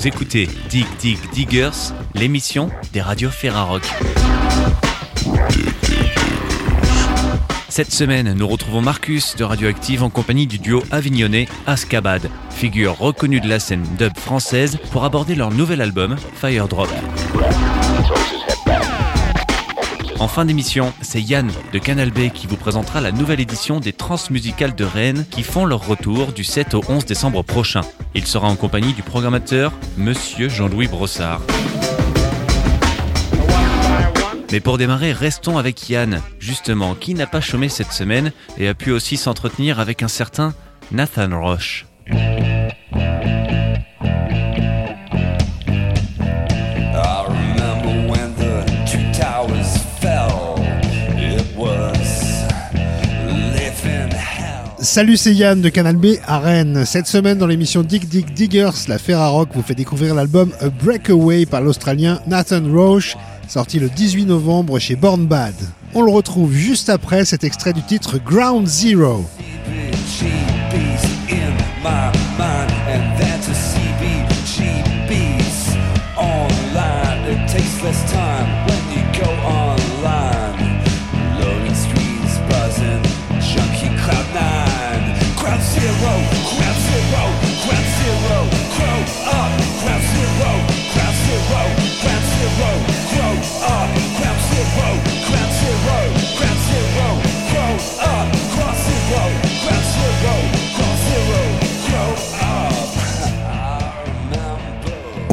Vous écoutez Dig Dig Diggers, l'émission des radios Ferrarock. Cette semaine, nous retrouvons Marcus de Radioactive en compagnie du duo avignonnais Ascabad, figure reconnue de la scène dub française pour aborder leur nouvel album Fire Drop. En fin d'émission, c'est Yann de Canal B qui vous présentera la nouvelle édition des Transmusicales de Rennes qui font leur retour du 7 au 11 décembre prochain. Il sera en compagnie du programmateur Monsieur Jean-Louis Brossard. Mais pour démarrer, restons avec Yann, justement, qui n'a pas chômé cette semaine et a pu aussi s'entretenir avec un certain Nathan Roche. Salut, c'est Yann de Canal B à Rennes. Cette semaine, dans l'émission Dig Dig Diggers, la Ferrarock vous fait découvrir l'album A Breakaway par l'Australien Nathan Roche, sorti le 18 novembre chez Born Bad. On le retrouve juste après cet extrait du titre Ground Zero.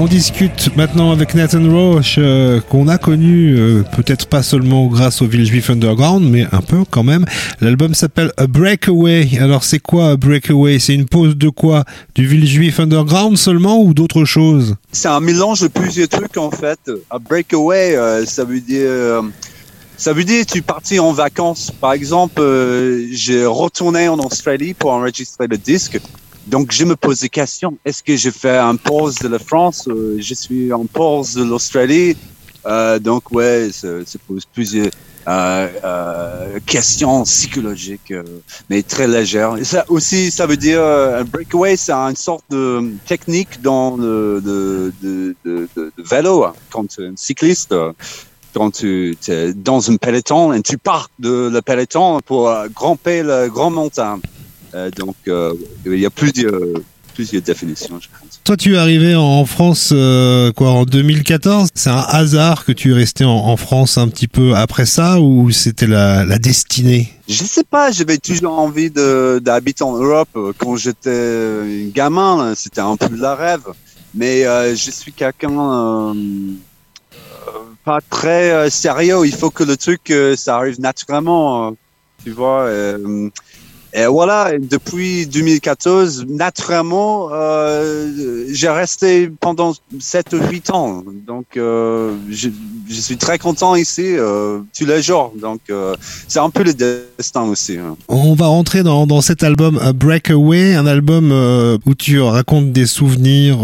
On discute maintenant avec Nathan Roche, euh, qu'on a connu euh, peut-être pas seulement grâce au Village Underground, mais un peu quand même. L'album s'appelle A Breakaway. Alors c'est quoi A Breakaway? C'est une pause de quoi? Du Village Underground seulement ou d'autres choses? C'est un mélange de plusieurs trucs en fait. A Breakaway, euh, ça veut dire... Ça veut dire tu partis en vacances. Par exemple, j'ai retourné en Australie pour enregistrer le disque. Donc, je me pose des questions. Est-ce que je fais un pause de la France? Euh, je suis en pause de l'Australie? Euh, donc, ouais, ça, pose plusieurs euh, euh, questions psychologiques, euh, mais très légères. Ça aussi, ça veut dire un breakaway, c'est une sorte de technique dans le de, de, de, vélo. Hein. Quand tu es un cycliste, quand tu es dans un peloton et tu pars de le peloton pour grimper la grande montagne. Euh, donc, euh, il y a plusieurs, plusieurs définitions, je pense. Toi, tu es arrivé en France euh, quoi en 2014. C'est un hasard que tu es resté en, France un petit peu après ça, ou c'était la, la, destinée? Je sais pas. J'avais toujours envie d'habiter en Europe. Quand j'étais gamin, c'était un peu la rêve. Mais je suis quelqu'un pas très sérieux. Il faut que le truc ça arrive naturellement. tu vois. Et voilà, depuis 2014, naturellement, euh, j'ai resté pendant 7 ou 8 ans. Donc, euh, je, suis très content ici euh, tous les jours. Donc, euh, c'est un peu le destin aussi. Hein. On va rentrer dans, dans cet album Breakaway, un album où tu racontes des souvenirs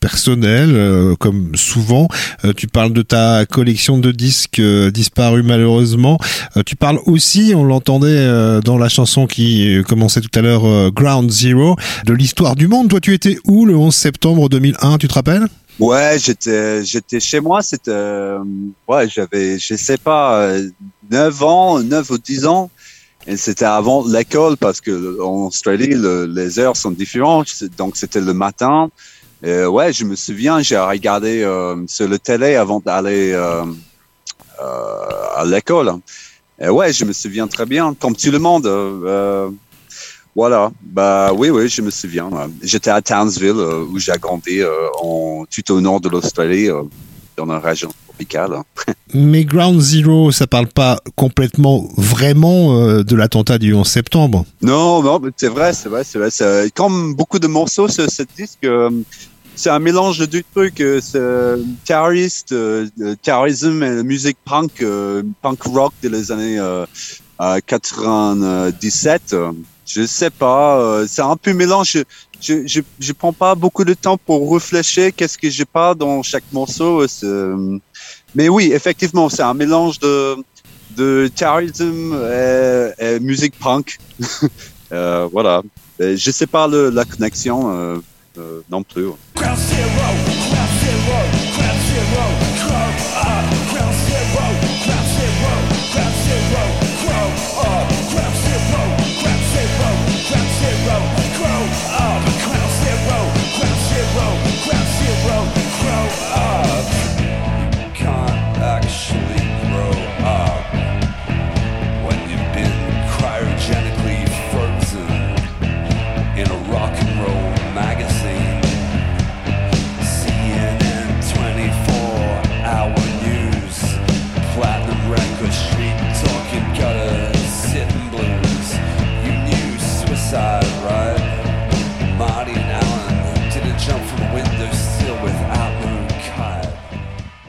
personnels, comme souvent. tu parles de ta collection de disques disparus malheureusement. tu parles aussi, on l'entendait dans la chanson qui euh, commençait tout à l'heure euh, Ground Zero, de l'histoire du monde. Toi, tu étais où le 11 septembre 2001, tu te rappelles? Ouais, j'étais j'étais chez moi, c'était euh, ouais, j'avais je sais pas 9 ans, 9 ou 10 ans. Et c'était avant l'école parce que en Australie les heures sont différentes, donc c'était le matin. Ouais, je me souviens, j'ai regardé sur le télé avant d'aller à l'école. Euh, ouais, je me souviens très bien, comme tout le monde. Euh, euh, voilà, bah oui, oui, je me souviens. J'étais à Townsville où j'ai grandi en, tout au nord de l'Australie, dans la région tropicale. Mais Ground Zero, ça parle pas complètement vraiment de l'attentat du 11 septembre? Non, non, c'est vrai, c'est vrai, c'est vrai. Comme beaucoup de morceaux sur ce disque, c'est un mélange de deux trucs. Euh, euh, euh, et musique punk, punk rock des années 97. Je sais pas, c'est un peu mélange. Je, je, je, prends pas beaucoup de temps pour réfléchir qu'est-ce que j'ai pas dans chaque morceau. Mais oui, effectivement, c'est un mélange de, de terrorisme et, musique punk. euh, voilà. Je sais pas le, la connexion euh, non plus.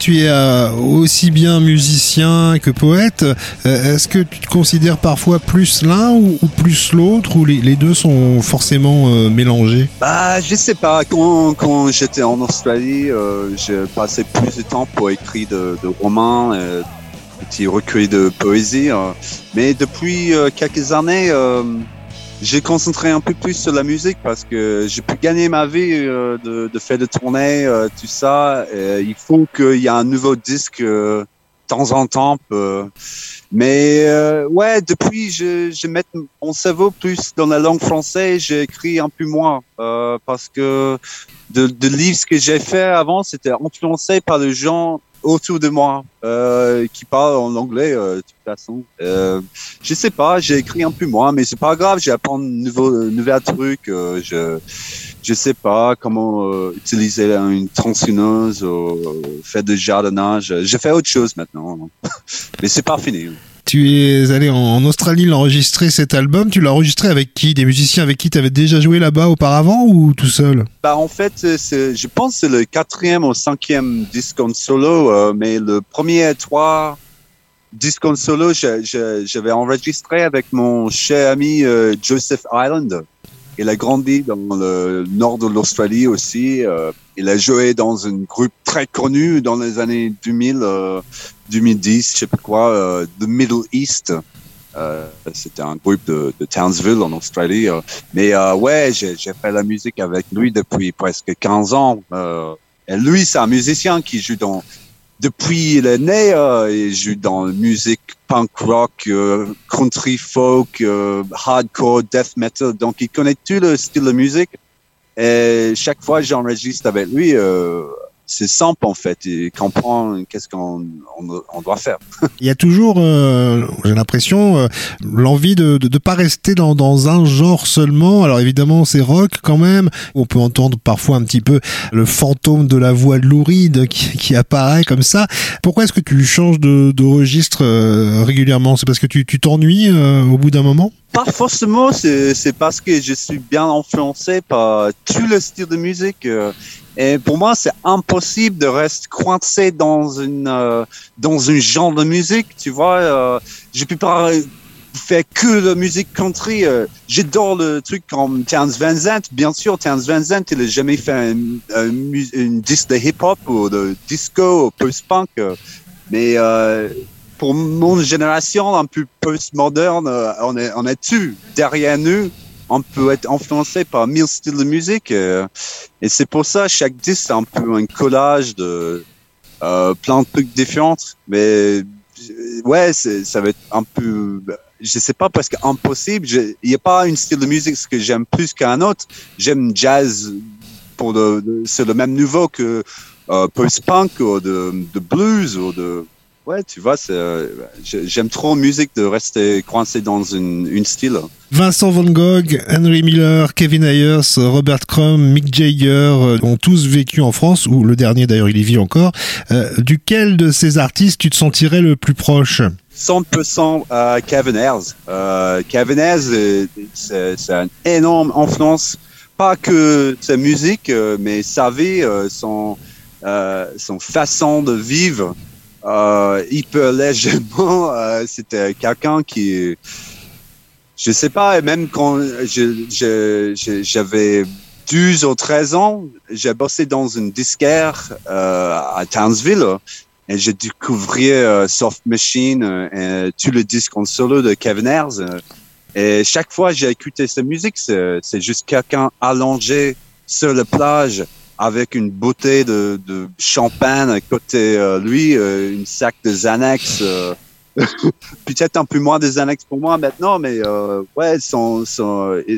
Tu es euh, aussi bien musicien que poète. Euh, est-ce que tu te considères parfois plus l'un ou, plus l'autre ou les, deux sont forcément euh, mélangés? Bah, je sais pas. Quand, j'étais en Australie, j'ai passé plus de temps pour écrire de, romans, petits recueils de poésie. mais depuis quelques années j'ai concentré un peu plus sur la musique parce que j'ai pu gagner ma vie euh, de, de faire des tournées, euh, tout ça. Et il faut qu'il y ait un nouveau disque euh, de temps en temps. mais ouais, depuis, je, je mets mon cerveau plus dans la langue française. J'ai écrit un peu moins parce que de, de livres que j'ai fait avant, c'était influencé par les gens autour de moi euh, qui parle en anglais euh, de toute façon. Euh, je sais pas, j'ai écrit un peu moins, mais c'est pas grave. J'apprends de nouveaux nouveaux trucs. Euh, je je sais pas comment euh, utiliser une tronçonneuse ou faire du jardinage. Je fais autre chose maintenant, mais c'est pas fini. Tu es allé en Australie enregistrer cet album. Tu l'as enregistré avec qui? Des musiciens avec qui tu avais déjà joué là-bas auparavant ou tout seul? Bah en fait, je pense c'est le quatrième ou cinquième disque en solo, euh, mais le premier trois disques en solo, j'avais enregistré avec mon cher ami euh, Joseph Island. Il a grandi dans le nord de l'Australie aussi. Euh, il a joué dans un groupe très connu dans les années 2000, 2010, je sais pas quoi, euh, The Middle East. Euh, c'était un groupe de, Townsville en Australie. Euh. mais euh, ouais, j'ai fait la musique avec lui depuis presque 15 ans. Euh, et lui, c'est un musicien qui joue dans... Depuis il est né, il joue dans la musique punk rock, country folk, hardcore, death metal. Donc, il connaît tout le style de musique. Et chaque fois, j'enregistre avec lui c'est simple en fait. Et comprend qu'est-ce qu'on on, doit faire? Il y a toujours, euh, j'ai l'impression, euh, l'envie de ne pas rester dans, dans un genre seulement. Alors évidemment, c'est rock quand même. On peut entendre parfois un petit peu le fantôme de la voix de Louride qui, qui apparaît comme ça. Pourquoi est-ce que tu changes de, de registre euh, régulièrement? C'est parce que tu t'ennuies au bout d'un moment? Pas forcément, c'est parce que je suis bien influencé par tout le style de musique. Et pour moi, c'est impossible de rester coincé dans une euh, dans un genre de musique. Tu vois, euh, je peux pas faire que de musique country. Euh, J'adore le truc comme Terence Van Zandt. Bien sûr, Terence Van Zandt, il a jamais fait une disque de hip-hop ou de disco ou post-punk. Euh. mais pour mon génération un peu post-moderne, on est on est tu derrière nous on peut être influencé par mille styles de musique. Euh, et, c'est pour ça, chaque disque, c'est un peu un collage de euh, plein de trucs différents. Mais ouais, ça va être un peu, je sais pas, presque impossible. Il n'y a pas une style de musique que j'aime plus qu'un autre. J'aime jazz pour de, c'est le même niveau que euh, post-punk ou de, de blues ou de ouais, tu vois, euh, j'aime trop la musique de rester coincé dans une, une style. Vincent Van Gogh, Henry Miller, Kevin Ayers, Robert Crumb, Mick Jagger euh, ont tous vécu en France, ou le dernier d'ailleurs il y vit encore. Euh, duquel de ces artistes tu te sentirais le plus proche? 100% euh, Kevin Ayers. Euh, Kevin Ayers, c'est un énorme influence, pas que sa musique, mais sa vie, son, son façon de vivre euh, hyper légèrement. Euh, c'était quelqu'un qui, je sais pas, même quand j'avais 12 ou 13 ans, j'ai bossé dans une disquaire euh, à Townsville et j'ai découvert euh, Soft Machine euh, et tout le disque en solo de Kevin Ayers. Et chaque fois j'ai écouté sa musique, c'est juste quelqu'un allongé sur la plage avec une bouteille de, de champagne à côté euh, lui, euh, une sac de Xanax. Euh, peut-être un peu moins de pour moi maintenant, mais euh, ouais,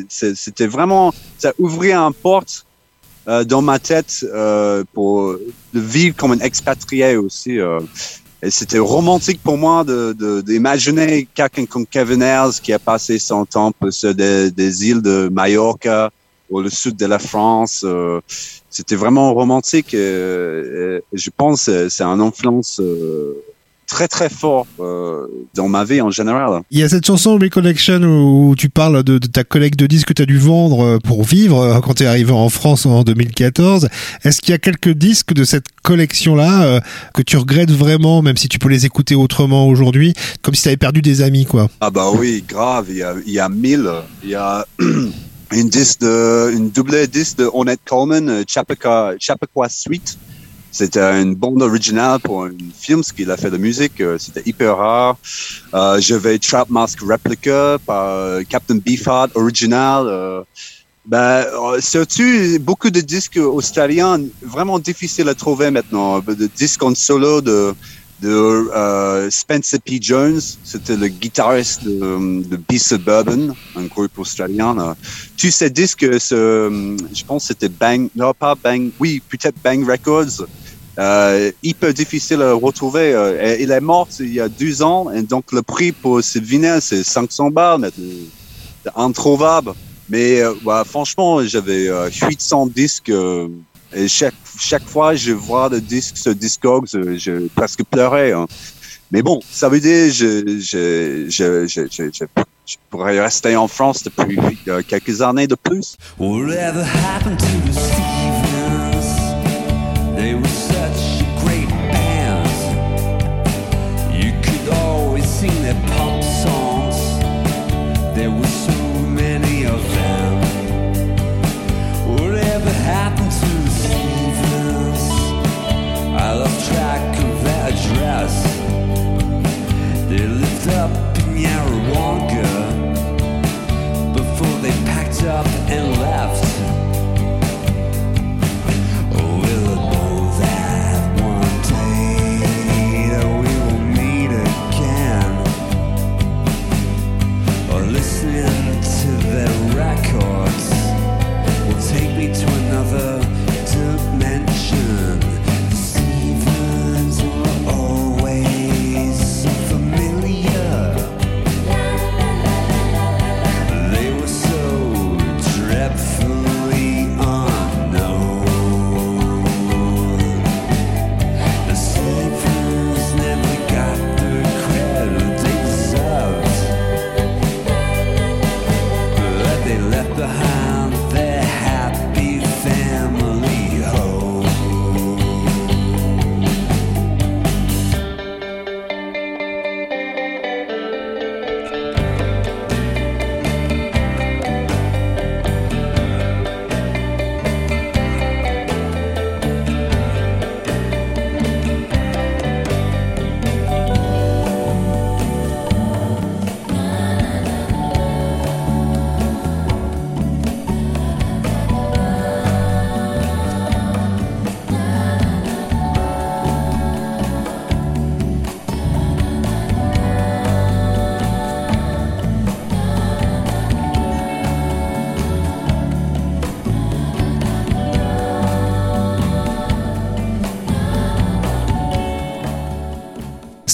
c'était vraiment, ça ouvrait un porte euh, dans ma tête pour de vivre comme un expatrié aussi. Et c'était romantique pour moi de d'imaginer quelqu'un comme Kevin Ayers qui a passé son temps sur des, des îles de Mallorca le sud de la France. Euh, c'était vraiment romantique. Et, et je pense que c'est un influence euh, très très fort euh, dans ma vie en général. Il y a cette chanson Recollection où tu parles de, de ta collecte de disques que tu as dû vendre euh, pour vivre euh, quand tu es arrivé en France en 2014. Est-ce qu'il y a quelques disques de cette collection-là euh, que tu regrettes vraiment, même si tu peux les écouter autrement aujourd'hui, comme si tu avais perdu des amis quoi? Ah bah oui, grave, il y a, il y a mille. Il y a une disque de, une double disque de Coleman, Chappaqua, Chappaqua Suite. C'était une bande originale pour un film, ce qu'il a fait de musique. euh, C'était hyper rare. Euh, J'avais Trap Mask Replica par euh, Captain Beefheart original. Euh, ben, euh, surtout, beaucoup de disques australiens, vraiment difficiles à trouver maintenant. De disques en solo de, de euh, Spencer P. Jones, c'était le guitariste de, de B-Suburban, un groupe australien. là. Tous ces disques, ce, je pense c'était Bang, non pas Bang, oui, peut-être Bang Records, euh, hyper difficile à retrouver. Euh, il est mort il y a deux ans, et donc le prix pour ce vinyle, c'est 500 balles, mais c'est introuvable. Mais euh, ouais, franchement, j'avais euh, 800 disques. Chaque, chaque fois, je vois le disque sur Discogs, euh, je presque pleurais. hein. Mais bon, ça veut dire je, je, je, je, je, je, je pourrais rester en France depuis euh, quelques années de plus. Whatever happened to the Stevens? They were up and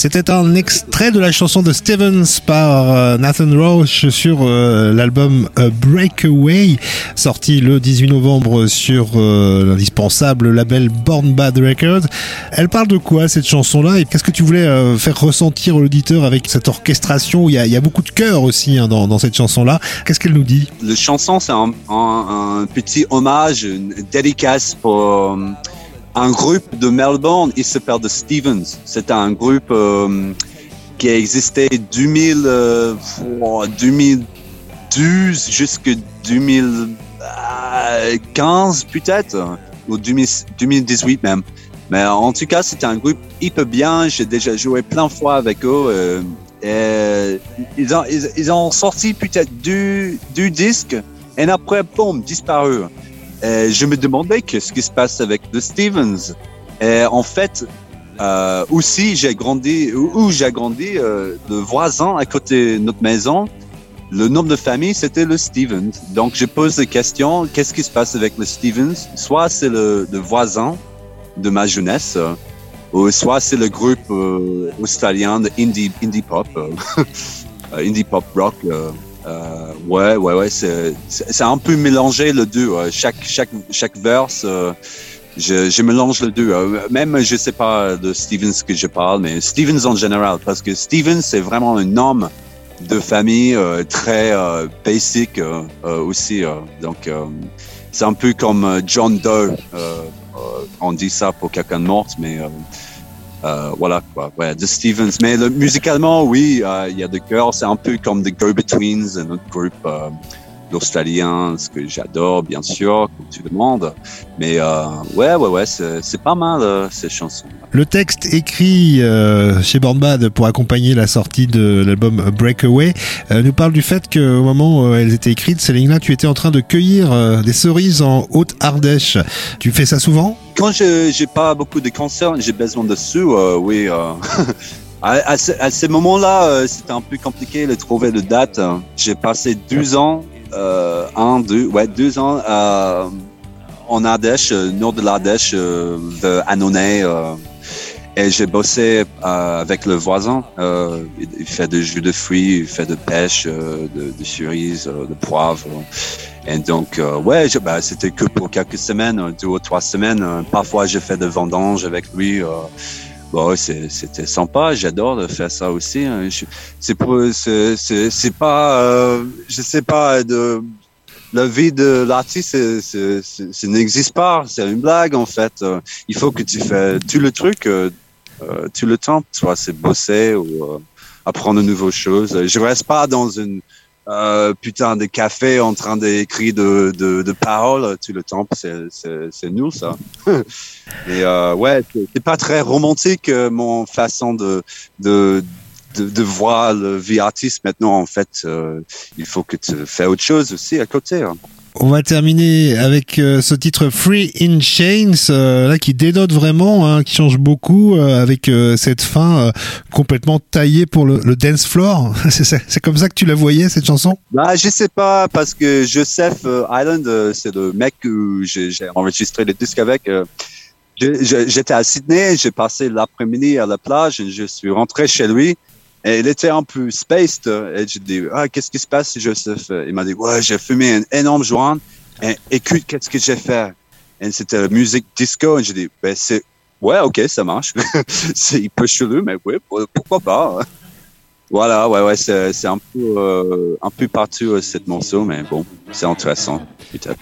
C'était un extrait de la chanson de Stevens par euh, Nathan Roach sur euh, l'album A Breakaway, sorti le 18 novembre sur euh, l'indispensable label Born Bad Records. Elle parle de quoi cette chanson-là et qu'est-ce que tu voulais euh, faire ressentir l'auditeur avec cette orchestration? Il y a, beaucoup de cœur aussi hein, dans, cette chanson-là. Qu'est-ce qu'elle nous dit? Le chanson, c'est un, un- petit hommage, une dédicace pour euh, un groupe de Melbourne. Il s'appelle The Stevens. C'est un groupe euh, qui a existé 2000, euh, oh, 2012 jusqu'à 2015 peut-être, ou 2000 2018 même. Mais en tout cas, c'était un groupe hyper bien. J'ai déjà joué plein de fois avec eux. euh, ils ont sorti peut-être deux, deux disques et après, boum, disparu. Et je me demandais qu'est-ce qui se passe avec The Stevens. Et en fait, euh, aussi, j'ai grandi, où, j'ai grandi, euh, le voisin à côté de notre maison, le nom de famille, c'était le Stevens. Donc, je pose la question, qu'est-ce qui se passe avec le Stevens? Soit c'est le, le voisin de ma jeunesse, euh, ou soit c'est le groupe euh, australien de indie, indie pop, euh, euh, indie pop rock. Euh, ouais, ouais, ouais, c'est un peu mélangé le deux. chaque chaque chaque verse, euh, je, je mélange le deux. Euh, même je sais pas de Stevens que je parle, mais Stevens en général, parce que Stevens c'est vraiment un homme de famille euh, très basic aussi. donc c'est un peu comme John Doe. On dit ça pour quelqu'un de mort, mais euh, euh, voilà quoi. Ouais, The Stevens. Mais le, musicalement, oui, euh, il y a de cœur. C'est un peu comme The Go-Betweens, un autre groupe d'Australiens, ce que j'adore, bien sûr, comme tu demandes. Mais euh, ouais, ouais, ouais, c'est pas mal euh, ces chansons. Le texte écrit euh, chez Born Bad pour accompagner la sortie de l'album Breakaway nous parle du fait qu'au moment où elles étaient écrites, ces lignes-là, tu étais en train de cueillir des cerises en Haute-Ardèche. Tu fais ça souvent? Quand je j'ai pas beaucoup de concerts, j'ai besoin de sous, oui. à, à, à ces moments-là, c'était un peu compliqué de trouver de date. J'ai passé deux ans, un, deux, ouais, deux ans euh, en Ardèche, euh, nord de l'Ardèche, euh, de Annonay. euh, et j'ai bossé euh, avec le voisin. Euh, il, fait de jus de fruits, il fait de pêche, euh, de, de cerises, euh, de poivre. Et donc, euh, ouais, je- bah, c'était que pour quelques semaines, euh, deux ou trois semaines. Euh, Parfois, j'ai fait de vendanges avec lui. Bon, c'est- c'était sympa. J'adore de faire ça aussi. hein. C'est pour, c'est, pas, euh, je sais pas, de la vie de l'artiste, ça n'existe pas. C'est une blague en fait. Euh, il faut que tu fais tout le truc, euh, euh, tout le temps. Soit c'est bosser ou euh, apprendre de nouvelles choses. Je reste pas dans une euh, putain de café en train d'écrire de, de, de paroles tout le temps. C'est, nul, ça. Et euh, ouais, c'est, c'est pas très romantique, euh, mon façon de, de, de, de voir le vie artiste maintenant. En fait, euh, il faut que tu fais autre chose aussi à côté. hein. On va terminer avec euh, ce titre Free in Chains, euh, là qui dénote vraiment, hein, qui change beaucoup, euh, avec euh, cette fin euh, complètement taillée pour le, le dance floor. c'est comme ça que tu la voyais cette chanson? Bah, je sais pas, parce que Joseph euh, Island, c'est le mec où j'ai enregistré le disque avec. J'étais à Sydney, j'ai passé l'après-midi à la plage, je suis rentré chez lui. Et il était un peu spaced. Et j'ai dit, ah, qu'est-ce qui se passe, Joseph? Il m'a dit, ouais, j'ai fumé un énorme joint. Et écoute, qu'est-ce que j'ai fait? Et c'était la musique disco. Et j'ai dit, ben, c'est, ouais, ok, ça marche. c'est un peu chelou, mais oui, pourquoi pas? Voilà, ouais, ouais, c'est, un peu, euh, un peu partout euh, cette morceau, mais bon, c'est intéressant, peut-être.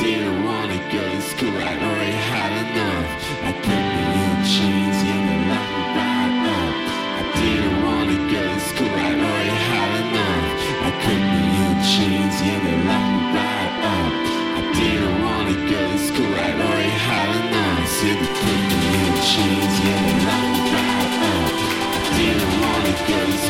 I didn't wanna go to school. I already had enough. I put me in chains, yeah, they locked me right up. I didn't wanna go to school, I'd already had enough. I put me in chains, yeah, they locked me right up. I didn't wanna go to school, I'd already had enough. So they put me in chains, yeah, they locked me right up. I didn't wanna go to school,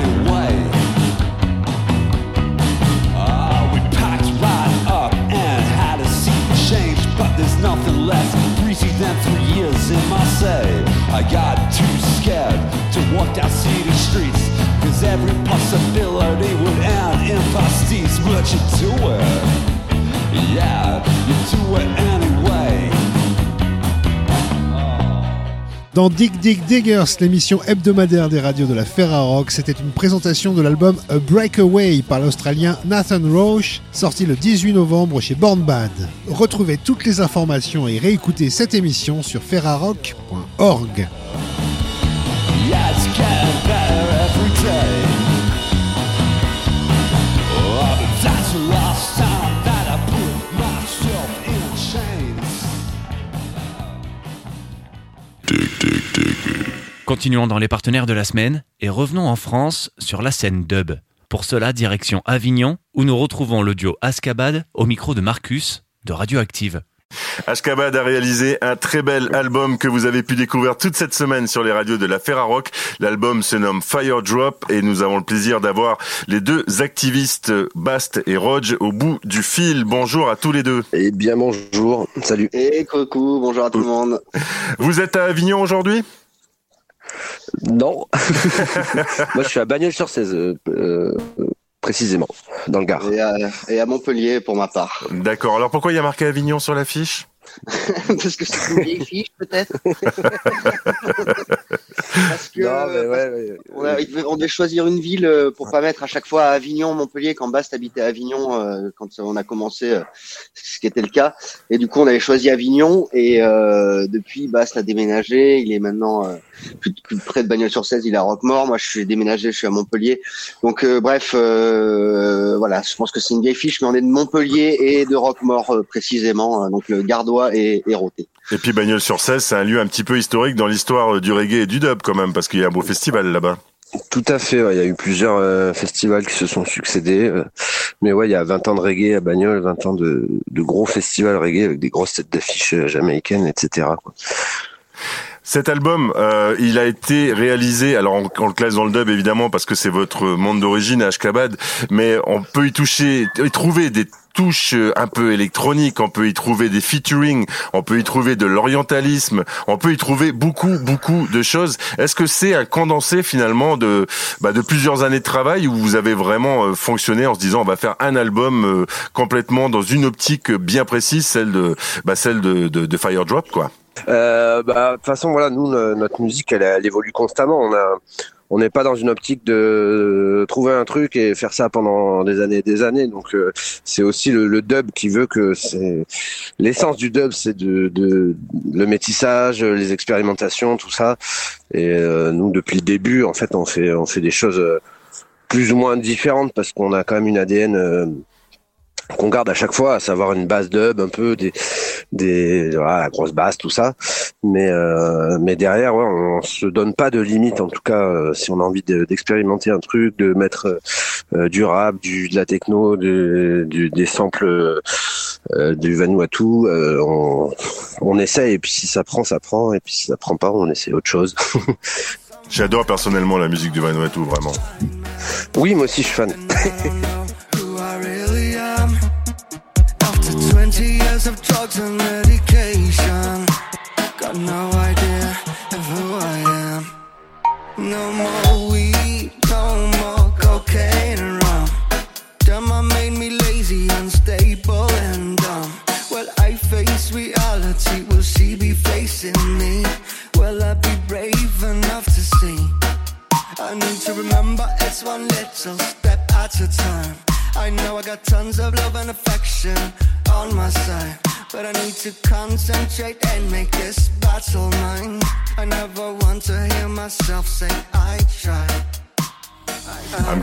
nothing less breezy than three years in Marseille. I got too scared to walk down city streets, cause every possibility would end in pasties, but you do. Dans Dig Dig Diggers, l'émission hebdomadaire des radios de la Ferrarock, c'était une présentation de l'album A Breakaway par l'Australien Nathan Roche, sorti le 18 novembre chez Born Bad. Retrouvez toutes les informations et réécoutez cette émission sur ferrarock.org. Continuons dans les partenaires de la semaine et revenons en France sur la scène dub. Pour cela, direction Avignon, où nous retrouvons le duo Ascabad au micro de Marcus de Radioactive. Ashkabad a réalisé un très bel album que vous avez pu découvrir toute cette semaine sur les radios de la Ferrarock. L'album se nomme Fire Drop et nous avons le plaisir d'avoir les deux activistes Bast et Rodge au bout du fil. Bonjour à tous les deux. Eh bien bonjour, salut. Et coucou, bonjour à tout le monde. Vous êtes à Avignon aujourd'hui? Non, moi je suis à Bagnols-sur-Cèze, euh, euh, précisément, dans le Gard. Et à, et à Montpellier pour ma part. D'accord. Alors pourquoi il y a marqué Avignon sur l'affiche? Parce que c'est une vieille fiche peut-être. Parce que Non, mais ouais, ouais, on, a- devait- on devait choisir une ville euh, pour pas mettre à chaque fois Avignon, Montpellier quand Bast habitait à Avignon euh, quand on a commencé, euh, ce qui était le cas. Et du coup on avait choisi Avignon et euh, depuis Bast a déménagé. Il est maintenant plus, plus près de Bagnols-sur-Cèze. Il est à Roquemort. Moi je suis déménagé, je suis à Montpellier. Donc bref, voilà, je pense que c'est une vieille fiche, mais on est de Montpellier et de Roquemort précisément, euh, donc le Et, et Roté. Et puis Bagnols-sur-Cèze, c'est un lieu un petit peu historique dans l'histoire du reggae et du dub quand même, parce qu'il y a un beau festival là-bas. Tout à fait, ouais, il y a eu plusieurs euh, festivals qui se sont succédés. euh, mais ouais, il y a 20 ans de reggae à Bagnols, 20 ans de, de gros festivals reggae avec des grosses têtes d'affiches euh, jamaïcaines, etc. quoi. Cet album, euh, il a été réalisé, alors on, on le classe dans le dub évidemment parce que c'est votre monde d'origine à Ashkabad, mais on peut y toucher, y trouver des touches euh, un peu électroniques, on peut y trouver des featuring, on peut y trouver de l'orientalisme, on peut y trouver beaucoup, beaucoup de choses. Est-ce que c'est un condensé finalement de, bah, de plusieurs années de travail où vous avez vraiment euh, fonctionné en se disant on va faire un album euh, complètement dans une optique bien précise, celle de, bah, celle de, de, de Fire Drop quoi? Euh, bah, de toute façon, voilà, nous, no- notre musique, elle, elle évolue constamment. On a, on n'est pas dans une optique de trouver un truc et faire ça pendant des années et des années. Donc, euh, c'est aussi le, le dub qui veut que c'est l'essence du dub, c'est de, de le métissage, les expérimentations, tout ça. Et euh, nous, depuis le début, en fait, on fait, on fait des choses euh, plus ou moins différentes parce qu'on a quand même une ADN. euh, qu'on garde à chaque fois, à savoir une base dub, un peu des, des voilà, la grosse basse, tout ça. Mais euh, mais derrière, ouais, on se donne pas de limite. En tout cas, euh, si on a envie de- d'expérimenter un truc, de mettre euh, du rap, du de la techno, du, du- des samples euh, du Vanuatu, euh, on, on essaye. Et puis si ça prend, ça prend. Et puis si ça prend pas, on essaie autre chose. J'adore personnellement la musique du Vanuatu, vraiment. oui, moi aussi, je suis fan. who I really am. After 20 years of drugs and medication, no idea of who I am. No more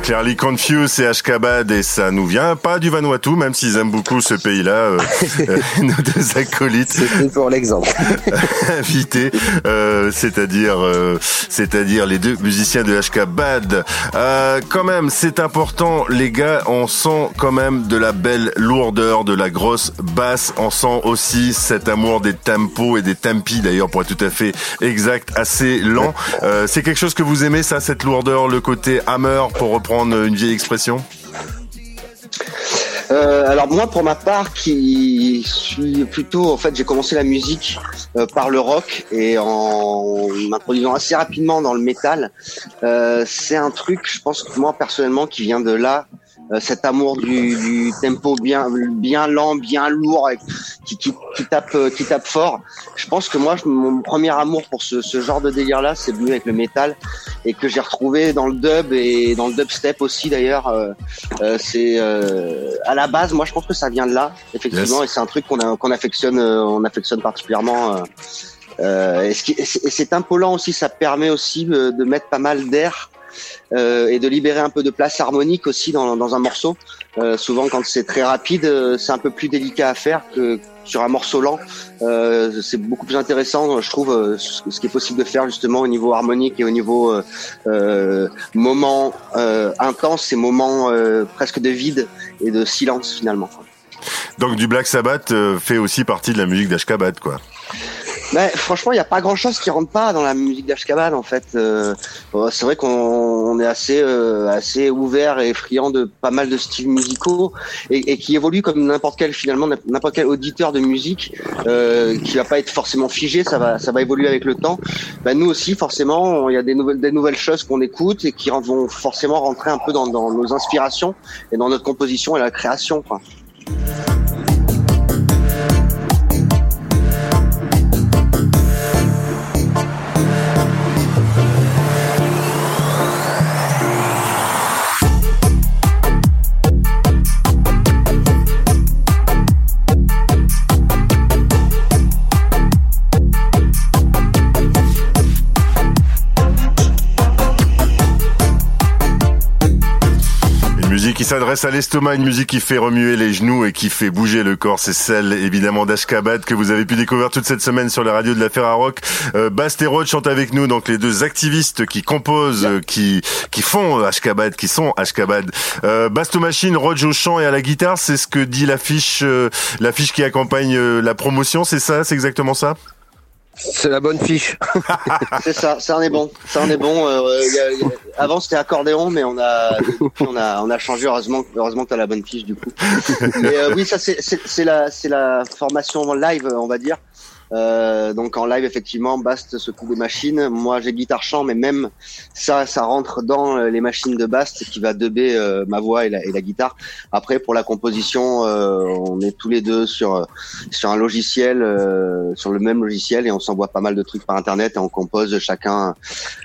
clearly confused, c'est Ashkabad et ça nous vient pas du Vanuatu, même s'ils aiment beaucoup ce pays-là, euh, euh, nos deux acolytes C'était pour l'exemple. invités, euh, c'est-à-dire, euh, c'est-à-dire les deux musiciens de Ashkabad. Euh, quand même, c'est important, les gars, on sent quand même de la belle lourdeur, de la grosse basse. On sent aussi cet amour des tempos et des tempi, d'ailleurs, pour être tout à fait exact, assez lent. Euh, c'est quelque chose que vous aimez, ça, cette lourdeur, le côté hammer, pour reprendre une vieille expression Euh, alors moi, pour ma part, qui suis plutôt, en fait, j'ai commencé la musique euh, par le rock et en m'introduisant assez rapidement dans le métal. Euh, c'est un truc, je pense que moi personnellement, qui vient de là cet amour du, du tempo bien bien lent, bien lourd, qui, qui, qui tape euh, qui tape fort. Je pense que moi, mon premier amour pour ce, ce genre de délire-là, c'est venu avec le métal et que j'ai retrouvé dans le dub et dans le dubstep aussi d'ailleurs. Euh, euh, c'est euh, à la base, moi, je pense que ça vient de là, effectivement, Yes. et c'est un truc qu'on a- qu'on affectionne, euh, on affectionne particulièrement. euh, euh, et, c'est- impolant aussi, ça permet aussi euh, de mettre pas mal d'air euh, et de libérer un peu de place harmonique aussi dans, un morceau. Euh, souvent, quand c'est très rapide, euh, c'est un peu plus délicat à faire que sur un morceau lent. C'est beaucoup plus intéressant, je trouve, ce qui est possible de faire justement au niveau harmonique et au niveau moment intense, ces moments euh, presque de vide et de silence finalement. Donc du Black Sabbath fait aussi partie de la musique d'Ashkabat, quoi. Ouais, franchement, il n'y a pas grand-chose qui rentre pas dans la musique d'Ashkaban en fait. Euh, c'est vrai qu'on on est assez euh, assez ouvert et friand de pas mal de styles musicaux et, qui évolue comme n'importe quel finalement n'importe quel auditeur de musique euh, qui va pas être forcément figé. Ça va ça va évoluer avec le temps. Ben, nous aussi forcément, il y a des nouvelles des nouvelles choses qu'on écoute et qui vont forcément rentrer un peu dans, dans nos inspirations et dans notre composition et la création. Quoi. S'adresse à l'estomac, une musique qui fait remuer les genoux et qui fait bouger le corps. C'est celle, évidemment, d'Ashkabat que vous avez pu découvrir toute cette semaine sur la radio de la Ferrarock. Euh, Bast et Rod chantent avec nous, donc les deux activistes qui composent, euh, qui qui font Ashkabat, qui sont Ashkabat. Euh, Bast aux machines, Rod au chant et à la guitare, c'est ce que dit l'affiche, euh, l'affiche qui accompagne euh, la promotion, c'est ça, c'est exactement ça? C'est la bonne fiche. C'est ça, ça en est bon. Ça en est bon. Euh, y a- y a- avant c'était accordéon, mais on a, on a, on a changé. Heureusement, heureusement que t'as la bonne fiche du coup. Mais euh, oui, ça c'est la, c'est la formation live, on va dire. Euh, donc en live effectivement, Bast s'occupe des machines. Moi j'ai guitare chant, mais même ça, ça rentre dans euh, les machines de Bast qui va dubber euh, ma voix et la, et la guitare. Après pour la composition, euh, on est tous les deux sur sur un logiciel, euh, sur le même logiciel et on s'envoie pas mal de trucs par internet et on compose chacun,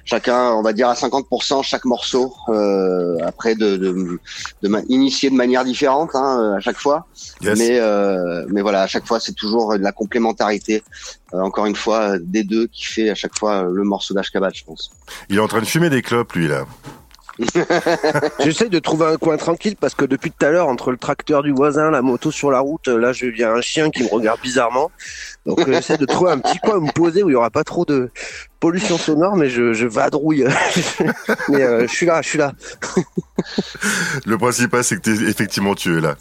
chacun, on va dire à 50% chaque morceau. Euh, après de, de, de ma- initier de manière différente hein, à chaque fois, Yes. mais euh, mais voilà à chaque fois c'est toujours de la complémentarité. Euh, encore une fois euh, des deux qui fait à chaque fois euh, le morceau d'Ashkabat, je pense. Il est en train de fumer des clopes, lui, là. J'essaie de trouver un coin tranquille parce que depuis tout à l'heure, entre le tracteur du voisin, la moto sur la route, là, je viens un chien qui me regarde bizarrement. Donc, j'essaie de trouver un petit coin où me poser où il y aura pas trop de pollution sonore, mais je, je vadrouille. mais euh, je suis là, je suis là. Le principal, c'est que t'es, effectivement, tu es là.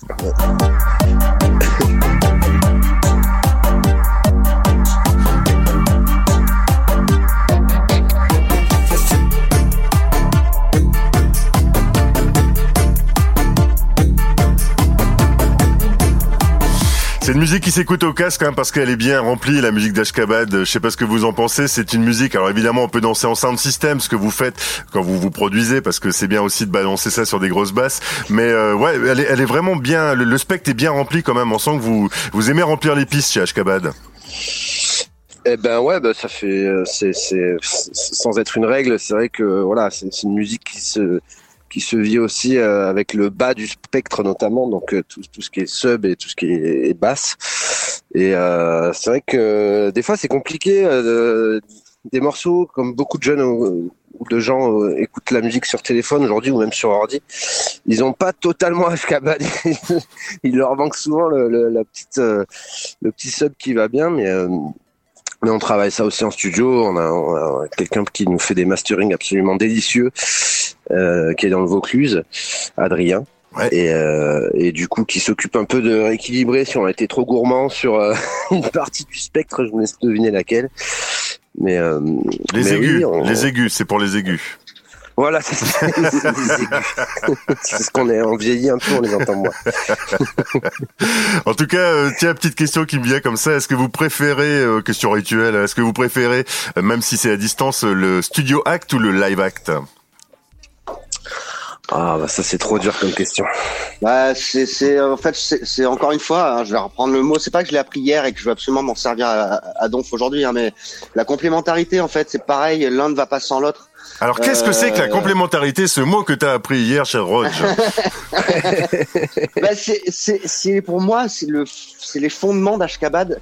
C'est une musique qui s'écoute au casque hein, parce qu'elle est bien remplie, la musique d'Ashkabad. Je sais pas ce que vous en pensez. C'est une musique. Alors évidemment, on peut danser en sound system, ce que vous faites quand vous vous produisez, parce que c'est bien aussi de balancer ça sur des grosses basses. Mais euh, ouais, elle est, vraiment bien. Le, spectre est bien rempli quand même. On sent que vous vous aimez remplir les pistes chez Ashkabad. Eh ben ouais, bah, ça fait, euh, c'est, c'est, sans être une règle, c'est vrai que voilà, c'est une musique qui se, qui se vit aussi euh, avec le bas du spectre notamment, donc euh, tout, tout ce qui est sub et tout ce qui est, basse. Et euh, c'est vrai que des fois c'est compliqué. euh, de- des morceaux comme beaucoup de jeunes ou de gens euh, écoutent la musique sur téléphone aujourd'hui ou même sur ordi, ils ont pas totalement Ashkaban. Il leur manque souvent le, le- la petite, le petit sub qui va bien, mais mais on travaille ça aussi en studio. On a, on a quelqu'un qui nous fait des masterings absolument délicieux, euh, qui est dans le Vaucluse, Adrien. Ouais. Et, euh, et du coup, qui s'occupe un peu de rééquilibrer si on a été trop gourmand sur euh, une partie du spectre. Je vous laisse deviner laquelle. Mais euh, Les mais aigus, oui, on- les aigus, c'est pour les aigus. Voilà, c'est ce qu'on est. On vieillit un peu, on les entend moins. En tout cas, euh, tiens, petite question qui me vient comme ça. Est-ce que vous préférez, euh, question rituelle, est-ce que vous préférez, euh, même si c'est à distance, le studio act ou le live act? Ah bah ça c'est trop dur comme question. Bah, c'est, c'est, en fait, c'est, c'est encore une fois, hein, je vais reprendre le mot. C'est pas que je l'ai appris hier et que je veux absolument m'en servir à, à Donf aujourd'hui, hein, mais la complémentarité, en fait, c'est pareil. L'un ne va pas sans l'autre. Alors qu'est-ce que c'est que la Euh, complémentarité, ce mot que tu as appris hier, cher Roger bah, c'est, c'est, c'est pour moi, c'est le, c'est les fondements d'Ashkabad.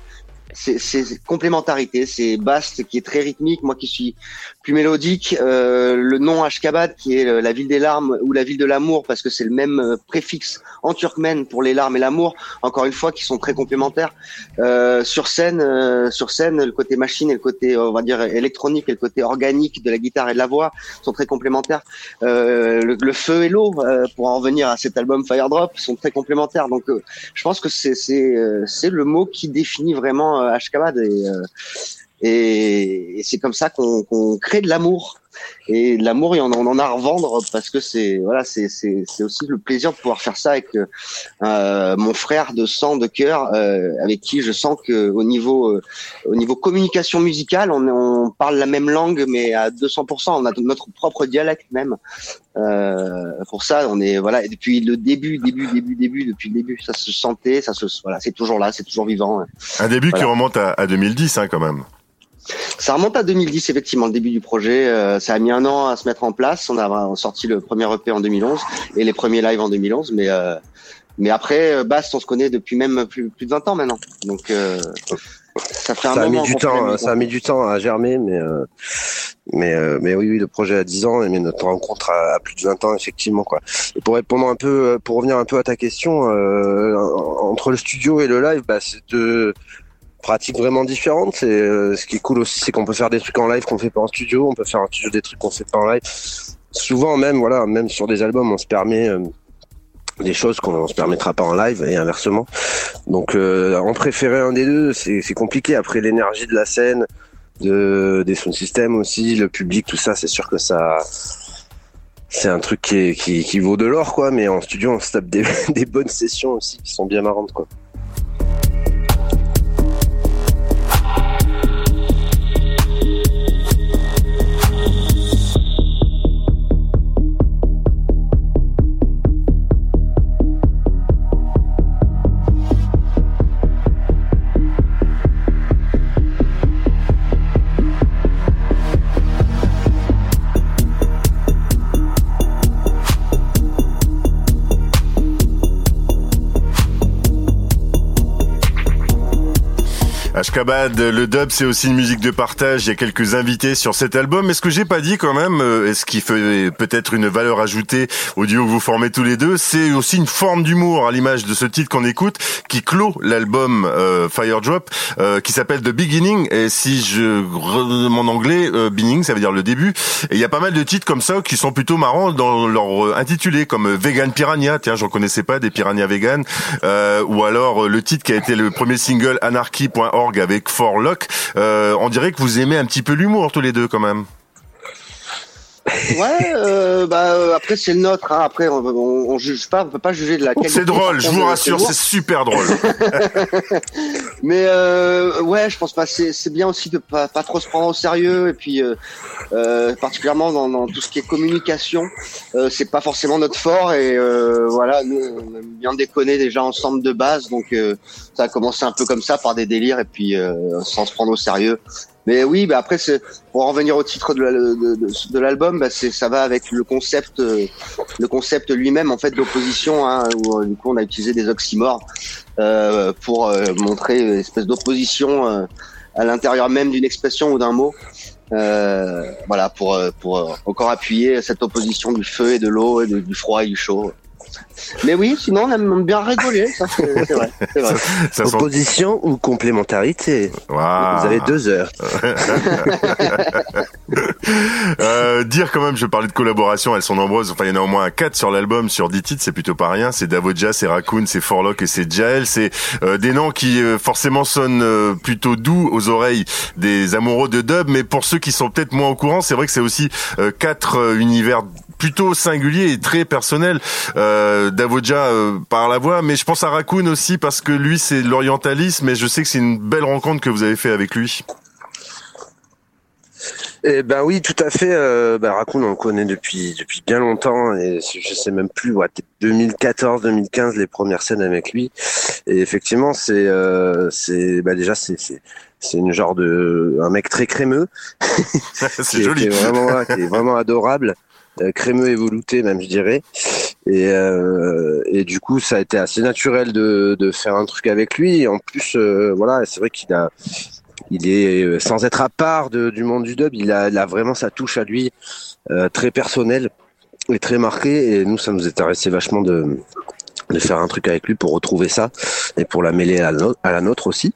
C'est, c'est c'est complémentarité, c'est Bast qui est très rythmique, moi qui suis plus mélodique. Euh, le nom Ashkabad qui est euh, la ville des larmes ou la ville de l'amour parce que c'est le même euh, préfixe en turkmène pour les larmes et l'amour. Encore une fois, qui sont très complémentaires. Euh, sur scène, euh, sur scène, le côté machine et le côté, on va dire électronique et le côté organique de la guitare et de la voix sont très complémentaires. Euh, le, le feu et l'eau, euh, pour en revenir à cet album Fire Drop, sont très complémentaires. Donc, euh, je pense que c'est c'est euh, le mot qui définit vraiment euh, Ashkabad et euh, et, et c'est comme ça qu'on qu'on crée de l'amour. Et de l'amour, on, on en a à revendre parce que c'est voilà, c'est c'est c'est aussi le plaisir de pouvoir faire ça avec euh, mon frère de sang, de cœur, euh, avec qui je sens que au niveau euh, au niveau communication musicale, on, on parle la même langue, mais à 200%. On a notre propre dialecte même. Euh, pour ça, on est voilà. Et depuis le début, début, début, début, depuis le début, ça se sentait, ça se voilà, c'est toujours là, c'est toujours vivant. Un début qui remonte à, à 2010 hein, quand même. Ça remonte à 2010 effectivement, le début du projet. Euh, ça a mis un an à se mettre en place. On a sorti le premier EP en 2011 et les premiers lives en 2011, mais euh, mais après euh, Bast, on se connaît depuis même plus, plus de 20 ans maintenant. Donc euh, ça fait un Ça a mis du temps, ça a mis du temps à germer, mais euh, mais euh, mais oui, oui, le projet a 10 ans, et mais notre rencontre a, plus de 20 ans effectivement quoi. Et pour répondre un peu, pour revenir un peu à ta question, euh, entre le studio et le live, bah c'est deux pratiques vraiment différentes. C'est euh, ce qui est cool aussi, c'est qu'on peut faire des trucs en live qu'on fait pas en studio, on peut faire en studio des trucs qu'on fait pas en live. Souvent même, voilà, même sur des albums, on se permet euh, des choses qu'on se permettra pas en live et inversement. Donc euh, en préférer un des deux, c'est compliqué. Après l'énergie de la scène, de des sound systems aussi, le public, tout ça, c'est sûr que ça c'est un truc qui, qui, qui vaut de l'or quoi. Mais en studio, on se tape des, des bonnes sessions aussi qui sont bien marrantes quoi. Ashkabad, le dub, c'est aussi une musique de partage. Il y a quelques invités sur cet album. Mais ce que j'ai pas dit quand même, euh, et ce qui fait peut-être une valeur ajoutée au duo que vous formez tous les deux, c'est aussi une forme d'humour à l'image de ce titre qu'on écoute, qui clôt l'album euh, Fire Drop, euh, qui s'appelle The Beginning. Et si je mon anglais, euh, beginning, ça veut dire le début. Et il y a pas mal de titres comme ça qui sont plutôt marrants dans leur intitulé, comme Vegan Piranha. Tiens, j'en connaissais pas des piranhas vegan. Ou alors le titre qui a été le premier single Anarchy.org avec For Lock. Euh, on dirait que vous aimez un petit peu l'humour tous les deux quand même. Ouais, euh, bah euh, après c'est le nôtre. Hein. Après on, on, on juge pas, on peut pas juger de la qualité. C'est drôle, je vous rassure, c'est super drôle. Mais euh, ouais, je pense pas. C'est c'est bien aussi de pas, pas trop se prendre au sérieux et puis euh, euh, particulièrement dans, dans tout ce qui est communication, euh, c'est pas forcément notre fort et euh, voilà, nous on aime bien déconner déjà ensemble de base, donc euh, ça a commencé un peu comme ça par des délires et puis euh, sans se prendre au sérieux. Mais oui, bah après pour en revenir au titre de, la- de, de- de l'album, bah ça va avec le concept, euh, le concept lui-même en fait d'opposition, hein, où euh, du coup on a utilisé des oxymores euh, pour euh, montrer une espèce d'opposition euh, à l'intérieur même d'une expression ou d'un mot. Voilà, pour, pour encore appuyer cette opposition du feu et de l'eau et du froid et du chaud. Mais oui, sinon on aime bien rigoler, ça c'est vrai. vrai. Ça Opposition ou complémentarité. Vous avez deux heures. Euh, dire quand même, je parlais de collaboration, elles sont nombreuses. Enfin, il y en a au moins quatre sur l'album, sur 10 titres, c'est plutôt pas rien. C'est Davoja, c'est Raccoon, c'est Forlock et c'est Jael. C'est euh, des noms qui euh, forcément sonnent euh, plutôt doux aux oreilles des amoureux de dub, mais pour ceux qui sont peut-être moins au courant, c'est vrai que c'est aussi euh, quatre euh, univers plutôt singuliers et très personnels. Euh, Davoja euh, par la voix, mais je pense à Raccoon aussi parce que lui c'est l'orientalisme et je sais que c'est une belle rencontre que vous avez fait avec lui. Eh ben oui, tout à fait. Euh, bah, Raccoon, on le connaît depuis depuis bien longtemps et je sais même plus, ouais, peut-être 2014, 2015, les premières scènes avec lui. Et effectivement, c'est euh, c'est bah déjà c'est c'est c'est une genre de un mec très crémeux, c'est joli. qui est vraiment voilà, qui est vraiment adorable, crémeux et velouté même, je dirais. Et euh, et du coup, ça a été assez naturel de de faire un truc avec lui. En plus, euh, voilà, c'est vrai qu'il a il est euh, sans être à part de- du monde du dub, il a, a vraiment sa touche à lui euh, très personnelle et très marquée. Et nous, ça nous intéressait vachement de de faire un truc avec lui pour retrouver ça et pour la mêler à la, nôtre aussi.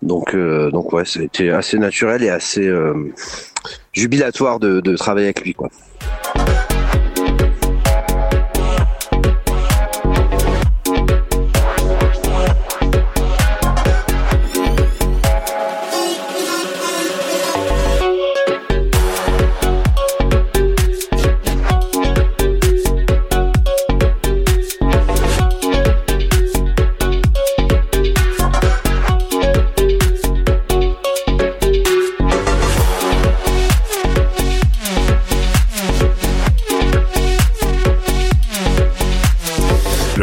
Donc euh, donc ouais, ça a été assez naturel et assez euh, jubilatoire de, de travailler avec lui quoi. Thank you.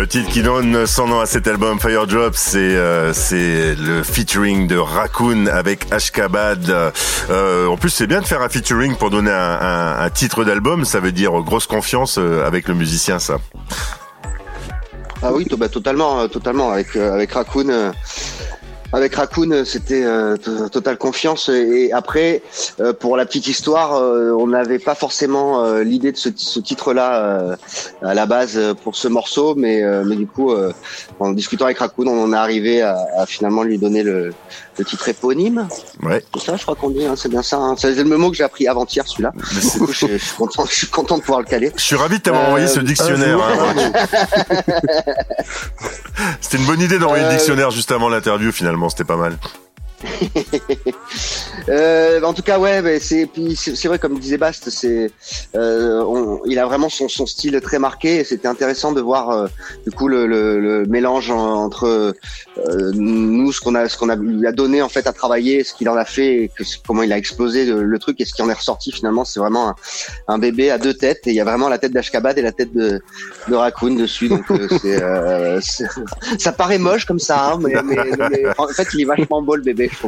Titre qui donne son nom à cet album Fire Drop, c'est euh, c'est le featuring de Raccoon avec Ashkabad. Euh, en plus, c'est bien de faire un featuring pour donner un, titre d'album. Ça veut dire grosse confiance euh, avec le musicien, ça. Ah oui, bah, totalement, totalement. Avec avec Raccoon, avec Raccoon, euh, c'était euh, to- totale confiance. Et après, euh, pour la petite histoire, euh, on n'avait pas forcément euh, l'idée de ce, ce titre-là euh, à la base pour ce morceau, mais euh, mais du coup, euh, en discutant avec Raccoon, on en est arrivé à, à finalement lui donner le, le titre éponyme. Ouais. C'est ça, je crois qu'on dit. hein, c'est bien ça. hein. C'est le mot que j'ai appris avant-hier, celui-là. Du coup, je, je suis content, je suis content de pouvoir le caler. Je suis ravi de t'avoir envoyé ce dictionnaire. hein. C'était une bonne idée d'envoyer le dictionnaire juste avant l'interview. Finalement, c'était pas mal. Euh, en tout cas, ouais, c'est c'est vrai comme disait Bast, euh, il a vraiment son, style très marqué. C'était intéressant de voir euh, du coup le, mélange en- entre nous ce qu'on a ce qu'on lui a donné en fait à travailler, ce qu'il en a fait, comment il a explosé le, truc et ce qui en est ressorti finalement. C'est vraiment un, bébé à deux têtes et il y a vraiment la tête d'Ashkabad et la tête de, de Raccoon dessus. Ça paraît moche comme ça, hein, mais en fait il est vachement beau le bébé,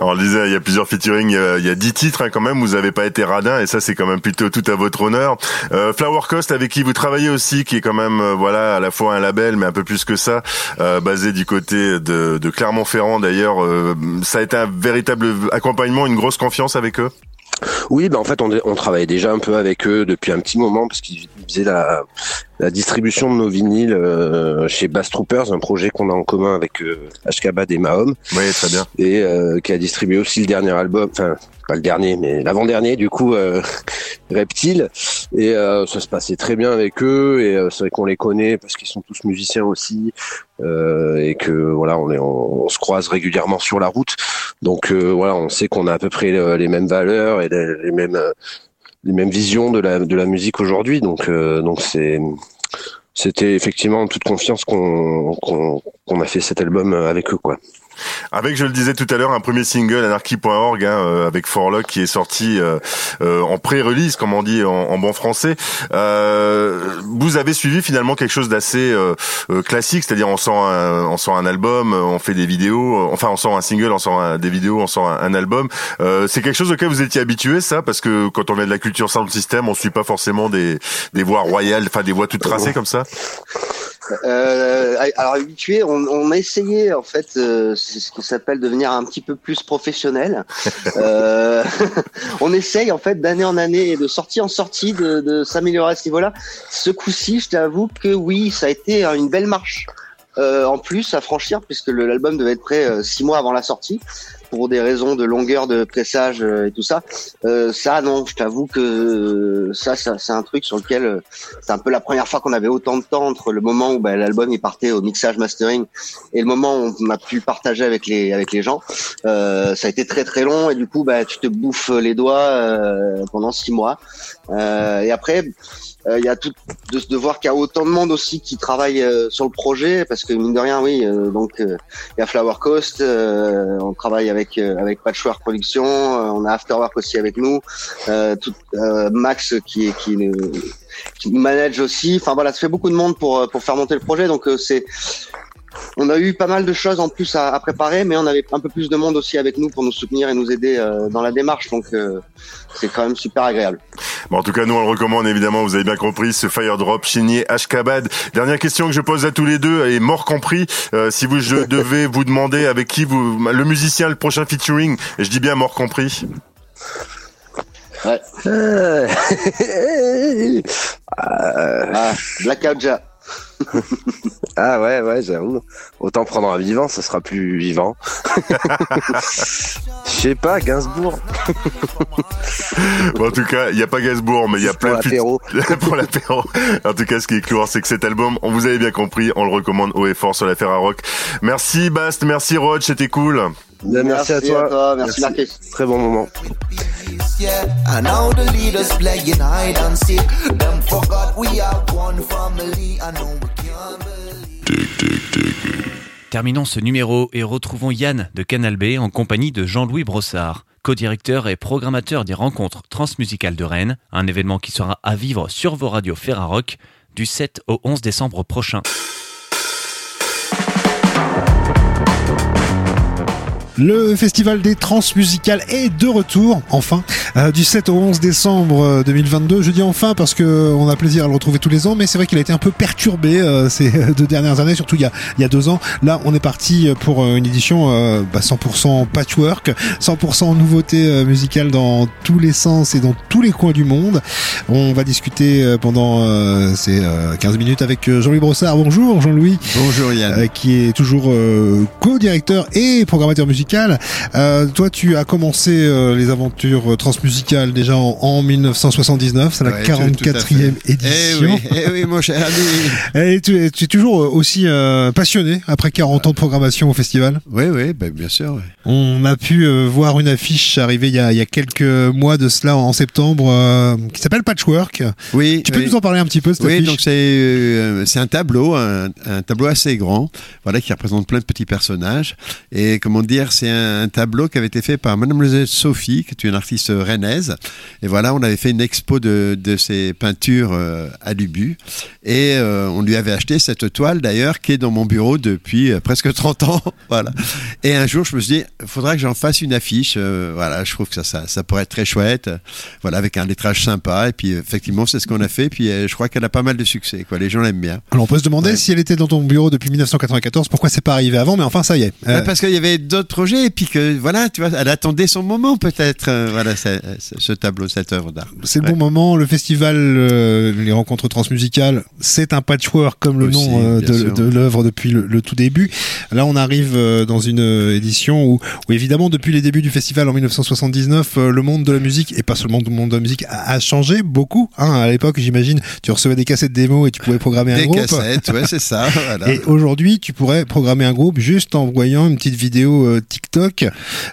on disait, il y a plusieurs featuring, il y a- 10 titres hein, quand même, vous avez pas été radin et ça c'est quand même plutôt tout à votre honneur. Euh, Flower Coast avec qui vous travaillez aussi, qui est quand même euh, voilà à la fois un label mais un peu plus que ça, euh, basé du côté de, de Clermont-Ferrand d'ailleurs. euh, ça a été un véritable accompagnement, une grosse confiance avec eux? Oui, ben en fait, on, on travaillait déjà un peu avec eux depuis un petit moment parce qu'ils faisaient la, la distribution de nos vinyles euh, chez Bass Troopers, un projet qu'on a en commun avec euh, Ashkabad et Mahom, Oui, très bien. et euh, qui a distribué aussi le dernier album, enfin pas le dernier, mais l'avant-dernier du coup, euh, Reptile. Et euh, ça se passait très bien avec eux, et euh, c'est vrai qu'on les connaît parce qu'ils sont tous musiciens aussi, euh, et que voilà, on, est, on, on se croise régulièrement sur la route. Donc euh, voilà, on sait qu'on a à peu près les mêmes valeurs et les, les mêmes euh, les mêmes visions de la de la musique aujourd'hui. Donc euh, donc c'est c'était effectivement en toute confiance qu'on qu'on qu'on a fait cet album avec eux quoi. Avec, je le disais tout à l'heure, un premier single anarchy.org hein, euh, avec Forlock qui est sorti euh, euh, en pré-release, comme on dit en, en bon français. Euh, vous avez suivi finalement quelque chose d'assez euh, euh, classique, c'est-à-dire on sort un, on sort un album, on fait des vidéos, enfin on sort un single, on sort un- des vidéos, on sort un, un album. Euh, c'est quelque chose auquel vous étiez habitué, ça, parce que quand on vient de la culture sound system, on suit pas forcément des des voies royales, enfin des voies toutes tracées comme ça? Euh, alors habitué, on, on a essayé en fait, euh, c'est ce qui s'appelle devenir un petit peu plus professionnel. Euh, on essaye en fait d'année en année et de sortie en sortie de, de s'améliorer à ce niveau-là. Ce coup-ci, je t'avoue que oui, ça a été une belle marche. euh, en plus à franchir puisque l'album devait être prêt euh, six mois avant la sortie pour des raisons de longueur de pressage euh, et tout ça. Euh, ça, non, je t'avoue que ça, ça c'est un truc sur lequel euh, c'est un peu la première fois qu'on avait autant de temps entre le moment où bah, l'album est partait au mixage mastering et le moment où on a pu partager avec les avec les gens. Euh, ça a été très très long et du coup, bah, tu te bouffes les doigts euh, pendant six mois. Euh, et après, euh, il y a tout de, voir qu'il y a autant de monde aussi qui travaille euh, sur le projet parce que mine de rien, oui, euh, donc euh, il y a Flower Coast, euh, on travaille avec euh, avec Patchwork Production, euh, on a Afterwork aussi avec nous, euh, tout, euh, Max qui est qui, qui manage aussi. Enfin voilà, ça fait beaucoup de monde pour euh, pour faire monter le projet, donc euh, c'est on a eu pas mal de choses en plus à, à préparer, mais on avait un peu plus de monde aussi avec nous pour nous soutenir et nous aider euh, dans la démarche, donc euh, c'est quand même super agréable. Bon, en tout cas, nous, on le recommande, évidemment, vous avez bien compris, ce Fire Drop signé Ashkabad. Dernière question que je pose à tous les deux, et mort compris, euh, si vous je devais vous demander avec qui vous, le musicien, le prochain featuring, et je dis bien mort compris. Ouais. Euh, Ah, Blackout Ja. ah ouais, ouais, j'avoue. Autant prendre un vivant, ça sera plus vivant. Je sais pas, Gainsbourg. Bon, en tout cas, il n'y a pas Gainsbourg, mais il y a Pour plein de l'apéro. pour l'apéro. En tout cas, ce qui est clouant, c'est que cet album, on vous avez bien compris, on le recommande haut et fort sur la Ferrarock. Merci Bast, merci Rod, c'était cool. Merci, à toi. merci, Marcus. Très bon moment. Yeah, and now the leaders playing hide and seek. Them forgot we are one family. I know we can't believe. Terminons ce numéro et retrouvons Yann de Canal B en compagnie de Jean-Louis Brossard, co-directeur et programmateur des rencontres transmusicales de Rennes, un événement qui sera à vivre sur vos radios Ferrarock du 7 au 11 décembre prochain. Le festival des transmusicales est de retour, enfin, euh, du 7 au 11 décembre euh, 2022. Je dis enfin parce que on a plaisir à le retrouver tous les ans, mais c'est vrai qu'il a été un peu perturbé euh, ces deux dernières années, surtout il y a, il y a deux ans. Là, on est parti pour euh, une édition euh, bah, 100% patchwork, 100% nouveauté euh, musicale dans tous les sens et dans tous les coins du monde. On va discuter euh, pendant euh, ces euh, 15 minutes avec euh, Jean-Louis Brossard. Bonjour Jean-Louis. Bonjour Yann. Euh, qui est toujours euh, co-directeur et programmateur musical. Euh, toi, tu as commencé euh, les aventures euh, transmusicales déjà en, en 1979, c'est la Ouais, tout- tout à 44e fait. Eh édition. oui, eh oui, mon cher ami. Et tu, tu es toujours aussi euh, passionné après 40 ans de programmation au festival? Oui, oui, ben, bien sûr. ouais. On a pu voir une affiche arriver il y a, il y a quelques mois de cela en septembre qui s'appelle Patchwork. Oui, Tu peux oui. nous en parler un petit peu cette Oui, affiche? donc c'est c'est un tableau, un, un tableau assez grand, voilà, qui représente plein de petits personnages. Et comment dire, c'est un, un tableau qui avait été fait par Mademoiselle Sophie, qui est une artiste rennaise. Et voilà, on avait fait une expo de, de ses peintures euh, à Lubu. Et euh, on lui avait acheté cette toile d'ailleurs, qui est dans mon bureau depuis euh, presque 30 ans. voilà. Et un jour, je me suis dit, il faudra que j'en fasse une affiche. euh, voilà, je trouve que ça, ça, ça pourrait être très chouette. Voilà, avec un lettrage sympa. Et puis, effectivement, c'est ce qu'on a fait. Puis, je crois qu'elle a pas mal de succès. Quoi. Les gens l'aiment bien. Alors on peut se demander Ouais. si elle était dans ton bureau depuis 1994, pourquoi c'est pas arrivé avant, mais enfin ça y est. Ouais, parce qu'il y avait d'autres Et puis que, voilà, tu vois, elle attendait son moment peut-être. euh, voilà, c'est- ce tableau, cette œuvre d'art. C'est le bon moment. Le festival, euh, les rencontres transmusicales, c'est un patchwork comme le Aussi, nom euh, de, l'œuvre depuis le, le tout début. Là, on arrive dans une édition où, où évidemment, depuis les débuts du festival en 1979, euh, le monde de la musique et pas seulement le monde de la musique a, a changé beaucoup. Hein, à l'époque, j'imagine, tu recevais des cassettes démo et tu pouvais programmer un Des groupe. cassettes, ouais, c'est ça. Voilà. Et aujourd'hui, tu pourrais programmer un groupe juste en voyant une petite vidéo TikTok,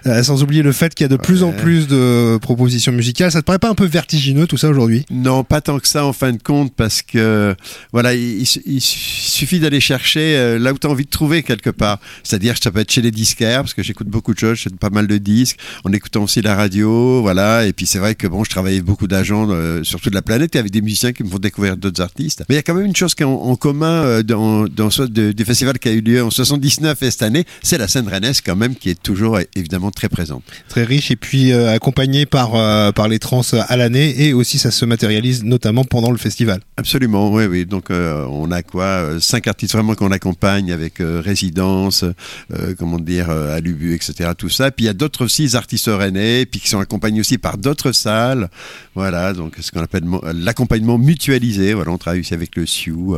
euh, sans oublier le fait qu'il y a de plus en plus de propositions musicales. Ça te paraît pas un peu vertigineux tout ça aujourd'hui? Non, pas tant que ça en fin de compte, parce que voilà, il, il su- il suffit d'aller chercher euh, là où tu as envie de trouver quelque part. C'est-à-dire, ça peut être chez les disquaires, parce que j'écoute beaucoup de choses, j'écoute pas mal de disques, en écoutant aussi la radio, voilà. Et puis c'est vrai que bon, je travaillais avec beaucoup d'agents euh, sur toute la planète et avec des musiciens qui me font découvrir d'autres artistes. Mais il y a quand même une chose qui est en, en commun euh, dans, dans de- du festival qui a eu lieu en 79 et cette année, c'est la scène rennaise quand même qui est toujours euh, évidemment très présente. Très riche et puis euh, accompagné par, euh, par les trans à l'année et aussi ça se matérialise notamment pendant le festival. Absolument, oui, oui. Donc on a quoi Cinq artistes vraiment qu'on accompagne avec résidence, comment dire, à l'UBU, etc. Tout ça. Puis il y a d'autres aussi artistes rennais, puis qui sont accompagnés aussi par d'autres salles. Voilà, donc ce qu'on appelle l'accompagnement mutualisé. Voilà, on travaille aussi avec le Sioux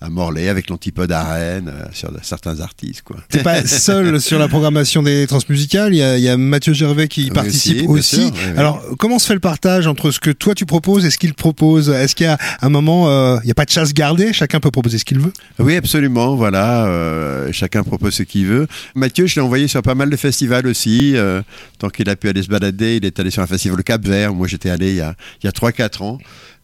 à Morlaix, avec l'Antipode à Rennes, sur certains artistes, quoi. T'es pas seul sur la programmation des, les transmusicales. Il y a, y Mathieu Gervais qui Oui, participe aussi, aussi. bien sûr, oui, oui. Alors, comment se fait le partage entre ce que toi tu proposes et ce qu'il propose? Est-ce qu'il y a un moment, euh, il n'y a pas de chasse gardée? Chacun peut proposer ce qu'il veut Oui, absolument. Voilà, euh, chacun propose ce qu'il veut. Mathieu, je l'ai envoyé sur pas mal de festivals aussi. euh, tant qu'il a pu aller se balader, il est allé sur un festival Cap Vert. Moi, j'étais allé il y a, il y a 3-4 ans.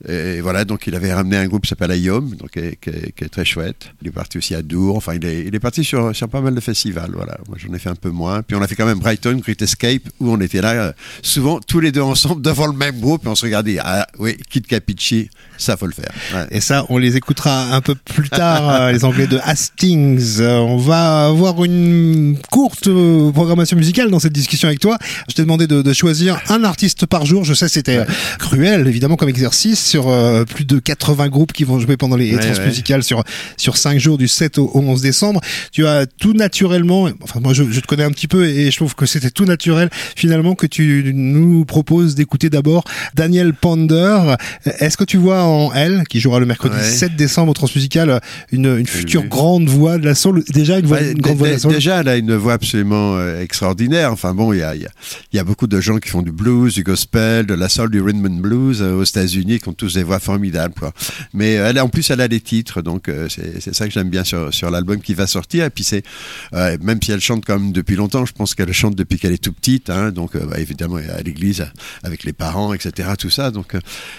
Et voilà, donc il avait ramené un groupe qui s'appelle Ayom, donc qui est, qui est- qui est très chouette. Il est parti aussi à Dour. Enfin, il est, il est parti sur, sur pas mal de festivals. Voilà, moi j'en ai fait un peu moins. Puis on a fait quand même Brighton, Great Escape, où on était là euh, souvent tous les deux ensemble devant le même groupe et on se regardait. Ah oui, Kid Capici, ça faut le faire. Ouais. Et ça, on les écoutera un peu plus tard, euh, les Anglais de Hastings. Euh, on va avoir une courte programmation musicale dans cette discussion avec toi. Je t'ai demandé de, de choisir un artiste par jour. Je sais, c'était cruel, évidemment, comme exercice, sur euh, plus de 80 groupes qui vont jouer pendant les Ouais, transmusicales sur sur 5 jours du 7 au, au 11 décembre. Tu as tout naturellement, enfin moi je, je te connais un petit peu et je trouve que c'était tout naturel finalement que tu nous proposes d'écouter d'abord Daniel Ponder. Est-ce que tu vois en elle, qui jouera le mercredi Ouais. 7 décembre au Transmusical, une, une future grande voix de la soul? Déjà une, voix, une grande voix de la soul? Déjà, elle a une voix absolument euh, extraordinaire. Enfin bon, il y a, il y, a, y a beaucoup de gens qui font du blues, du gospel, de la soul, du rhythm and blues euh, aux États-Unis, qui ont tous des voix formidables. Quoi. Mais euh, elle, en plus, elle a des titres, donc euh, c'est ça que j'aime bien sur, sur l'album qui va sortir. Et puis euh, même si elle chante comme depuis longtemps, je pense qu'elle chante depuis qu'elle est tout petite. Hein, donc euh, bah, évidemment, à l'église avec les parents, etc. Tout ça. Donc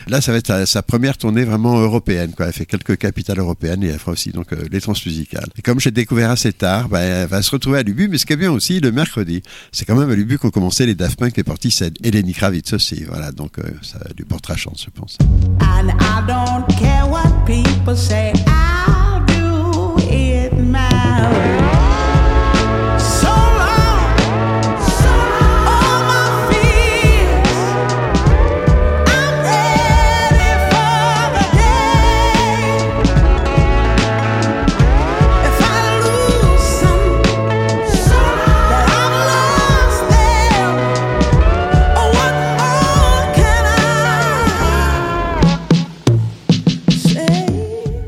là, ça va être sa, première tournée vraiment européenne. Quoi. Elle fait quelques capitales européennes et elle fera aussi donc les transmusicales. Et comme j'ai découvert assez tard, bah, elle va se retrouver à Lubu. Mais ce qui est bien aussi, le mercredi, c'est quand même à Lubu qu'ont commencé les Daft Punk et parti c'est Eleni Kravitz aussi. Voilà, donc ça lui portera chance, je pense. And I don't care what people say, I'll do it my way.